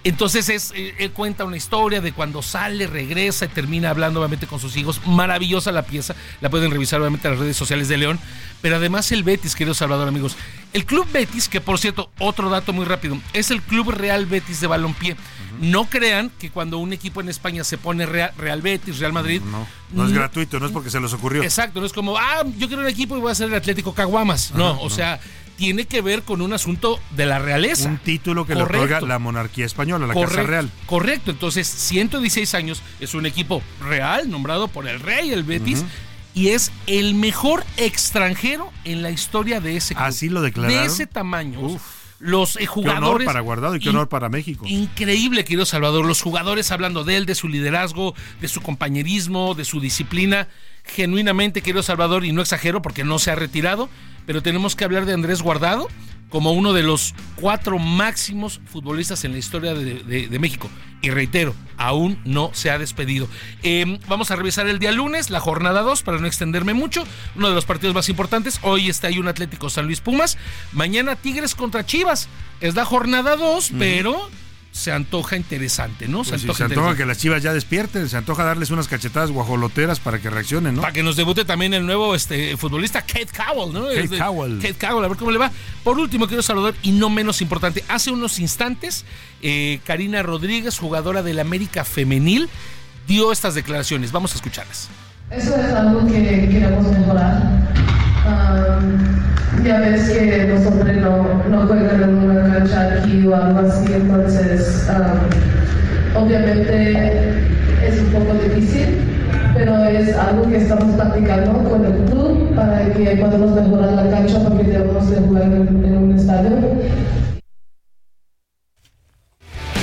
Entonces es, eh, él cuenta una historia de cuando sale, regresa y termina hablando obviamente con sus hijos. Maravillosa la pieza, la pueden revisar obviamente en las redes sociales de León. Pero además el Betis, querido Salvador amigos. El Club Betis, que por cierto, otro dato muy rápido, es el Club Real Betis de Balompié. No crean que cuando un equipo en España se pone Real, Real Betis, Real Madrid... No, no es gratuito, no es porque se les ocurrió. Exacto, no es como, ah, yo quiero un equipo y voy a ser el Atlético Caguamas. No, o no. sea, tiene que ver con un asunto de la realeza. Un título que le otorga la monarquía española, la Casa Correcto, Real. Correcto, entonces 116 años es un equipo real nombrado por el rey, el Betis, y es el mejor extranjero en la historia de ese club. Así lo declararon. De ese tamaño. Los eh, Qué jugadores. honor para Guardado y qué honor para México. Increíble, querido Salvador. Los jugadores hablando de él, de su liderazgo, de su compañerismo, de su disciplina. Genuinamente, querido Salvador, y no exagero porque no se ha retirado, pero tenemos que hablar de Andrés Guardado como uno de los cuatro máximos futbolistas en la historia de, de- de México. Y reitero, aún no se ha despedido. Eh, vamos a revisar el día lunes, la jornada 2, para no extenderme mucho. Uno de los partidos más importantes. Hoy está ahí un Atlético San Luis Pumas. Mañana Tigres contra Chivas. Es la jornada 2, pero se antoja interesante, ¿no? Pues sí, se antoja antoja que las chivas ya despierten, se antoja darles unas cachetadas guajoloteras para que reaccionen, ¿no? Para que nos debute también el nuevo este, futbolista Kate Cowell, ¿no? Kate Este, Cowell. Kate Cowell, a ver cómo le va. Por último, quiero saludar, y no menos importante, hace unos instantes, eh, Karina Rodríguez, jugadora del América Femenil, dio estas declaraciones. Vamos a escucharlas. Eso es algo que queremos mejorar. Am, ya ves que los hombres no, no juegan en una cancha aquí o algo así, entonces am, obviamente es un poco difícil, pero es algo que estamos practicando con el club para que podamos mejorar la cancha porque debemos de jugar en un estadio.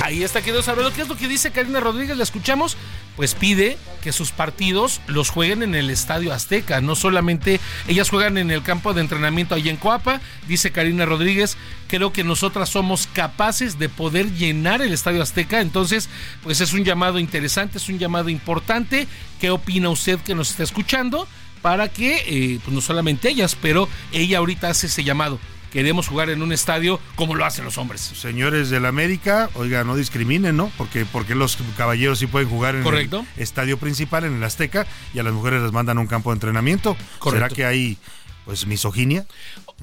Ahí está, querido Salvador. ¿Qué es lo que dice Karina Rodríguez? La escuchamos. Pues pide que sus partidos los jueguen en el Estadio Azteca. No solamente ellas juegan en el campo de entrenamiento allá en Coapa. Dice Karina Rodríguez, creo que nosotras somos capaces de poder llenar el Estadio Azteca. Entonces, pues es un llamado interesante, es un llamado importante. ¿Qué opina usted que nos está escuchando? Para que, eh, pues no solamente ellas, pero ella ahorita hace ese llamado. Queremos jugar en un estadio como lo hacen los hombres. Señores del América, oiga, no discriminen, ¿no? Porque, porque los caballeros sí pueden jugar en Correcto. el estadio principal, en el Azteca, y a las mujeres les mandan a un campo de entrenamiento. ¿Será Correcto. que hay, pues, misoginia?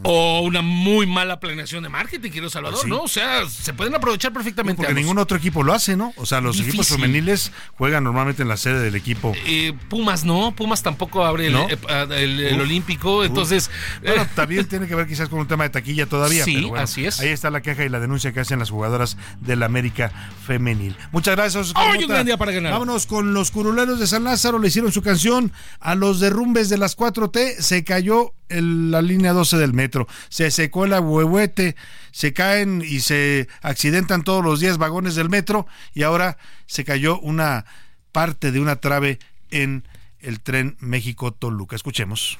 O una muy mala planeación de marketing, querido Salvador, Pues sí. ¿no? O sea, se pueden aprovechar perfectamente. Porque ambos. ningún otro equipo lo hace, ¿no? O sea, los equipos femeniles juegan normalmente en la sede del equipo. Eh, Pumas no, Pumas tampoco abre el, ¿No? eh, el- el Uf, Olímpico, uf. entonces... Bueno, eh, también tiene que ver quizás con un tema de taquilla todavía. Sí, pero bueno, así es. Ahí está la queja y la denuncia que hacen las jugadoras del América Femenil. Muchas gracias. Oscar Hoy un gran día para ganar. Vámonos con los curuleros de San Lázaro. Le hicieron su canción a los derrumbes de las 4T. Se cayó la línea 12 del metro. Se secó el ahuehuete. Se caen y se accidentan todos los días vagones del metro. Y ahora se cayó una parte de una trave en el tren México-Toluca. Escuchemos.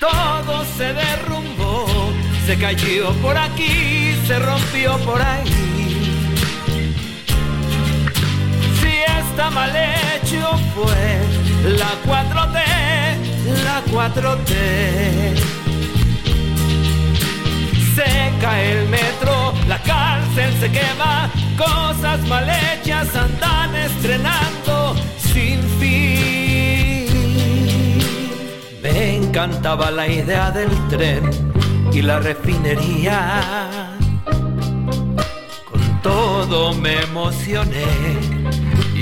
Todo se derrumbó, se cayó por aquí, se rompió por ahí. Si está mal hecho fue la 4T, la 4T. Se cae el metro, la cárcel se quema, cosas mal hechas andan estrenando sin fin. Me encantaba la idea del tren y la refinería. Con todo me emocioné,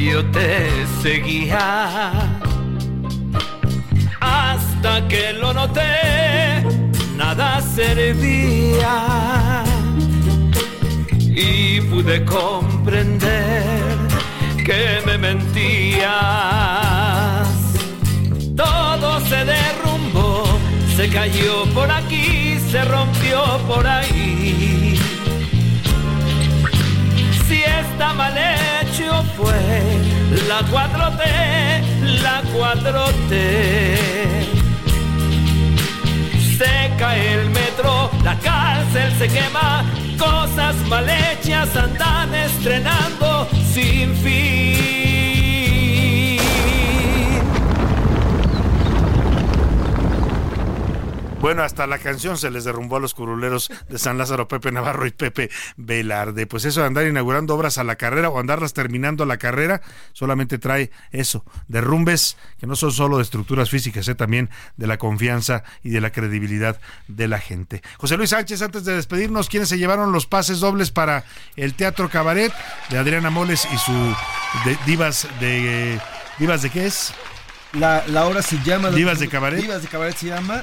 yo te seguía. Hasta que lo noté, nada servía. Y pude comprender que me mentías. Todo se derrumbó, se cayó por aquí, se rompió por ahí. Si está mal hecho la 4T, la 4T. Se cae el metro, la cárcel se quema, cosas mal hechas andan estrenando sin fin. Bueno, hasta la canción se les derrumbó a los curuleros de San Lázaro, Pepe Navarro y Pepe Velarde. Pues eso de andar inaugurando obras a la carrera o andarlas terminando a la carrera, solamente trae eso, derrumbes que no son solo de estructuras físicas, eh, también de la confianza y de la credibilidad de la gente. José Luis Sánchez, antes de despedirnos, ¿quiénes se llevaron los pases dobles para el Teatro Cabaret de Adriana Moles y su Divas de... ¿Divas de qué es? La, la obra se llama... Divas de Cabaret. Divas de Cabaret se llama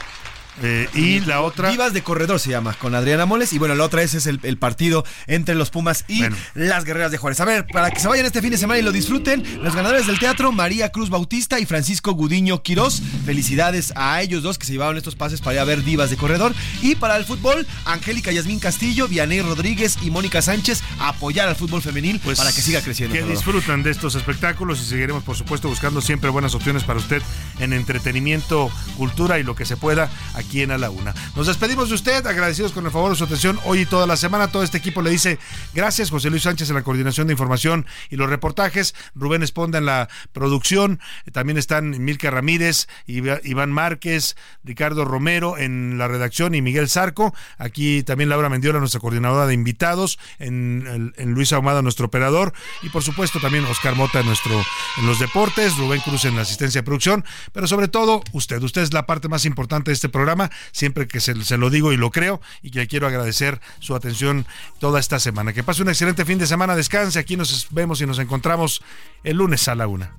eh, y la otra. Vivas de Corredor se llama, con Adriana Moles. Y bueno, la otra es, es el, partido entre los Pumas y las Guerreras de Juárez. A ver, para que se vayan este fin de semana y lo disfruten, los ganadores del teatro, María Cruz Bautista y Francisco Gudiño Quirós. Felicidades a ellos dos que se llevaron estos pases para ir a ver Divas de Corredor. Y para el fútbol, Angélica Yasmín Castillo, Vianey Rodríguez y Mónica Sánchez apoyar al fútbol femenil pues, para que siga creciendo. Que disfrutan de estos espectáculos y seguiremos, por supuesto, buscando siempre buenas opciones para usted en entretenimiento, cultura y lo que se pueda aquí en A la Una. Nos despedimos de usted, agradecidos con el favor de su atención hoy y toda la semana. Todo este equipo le dice gracias. José Luis Sánchez en la coordinación de información y los reportajes, Rubén Esponda en la producción, también están Milka Ramírez, Iván Márquez, Ricardo Romero en la redacción y Miguel Zarco. Aquí también Laura Mendiola, nuestra coordinadora de invitados, en, Luis Ahumada, nuestro operador, y por supuesto también Oscar Mota en, nuestro, en los deportes, Rubén Cruz en la asistencia de producción, pero sobre todo usted, usted es la parte más importante de este programa siempre que se, lo digo y lo creo, y que quiero agradecer su atención toda esta semana. Que pase un excelente fin de semana, descanse, aquí nos vemos y nos encontramos el lunes a la una.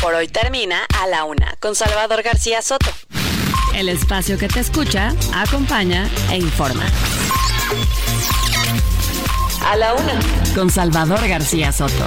Por hoy termina a la una con Salvador García Soto. El espacio que te escucha, acompaña e informa. A la una con Salvador García Soto.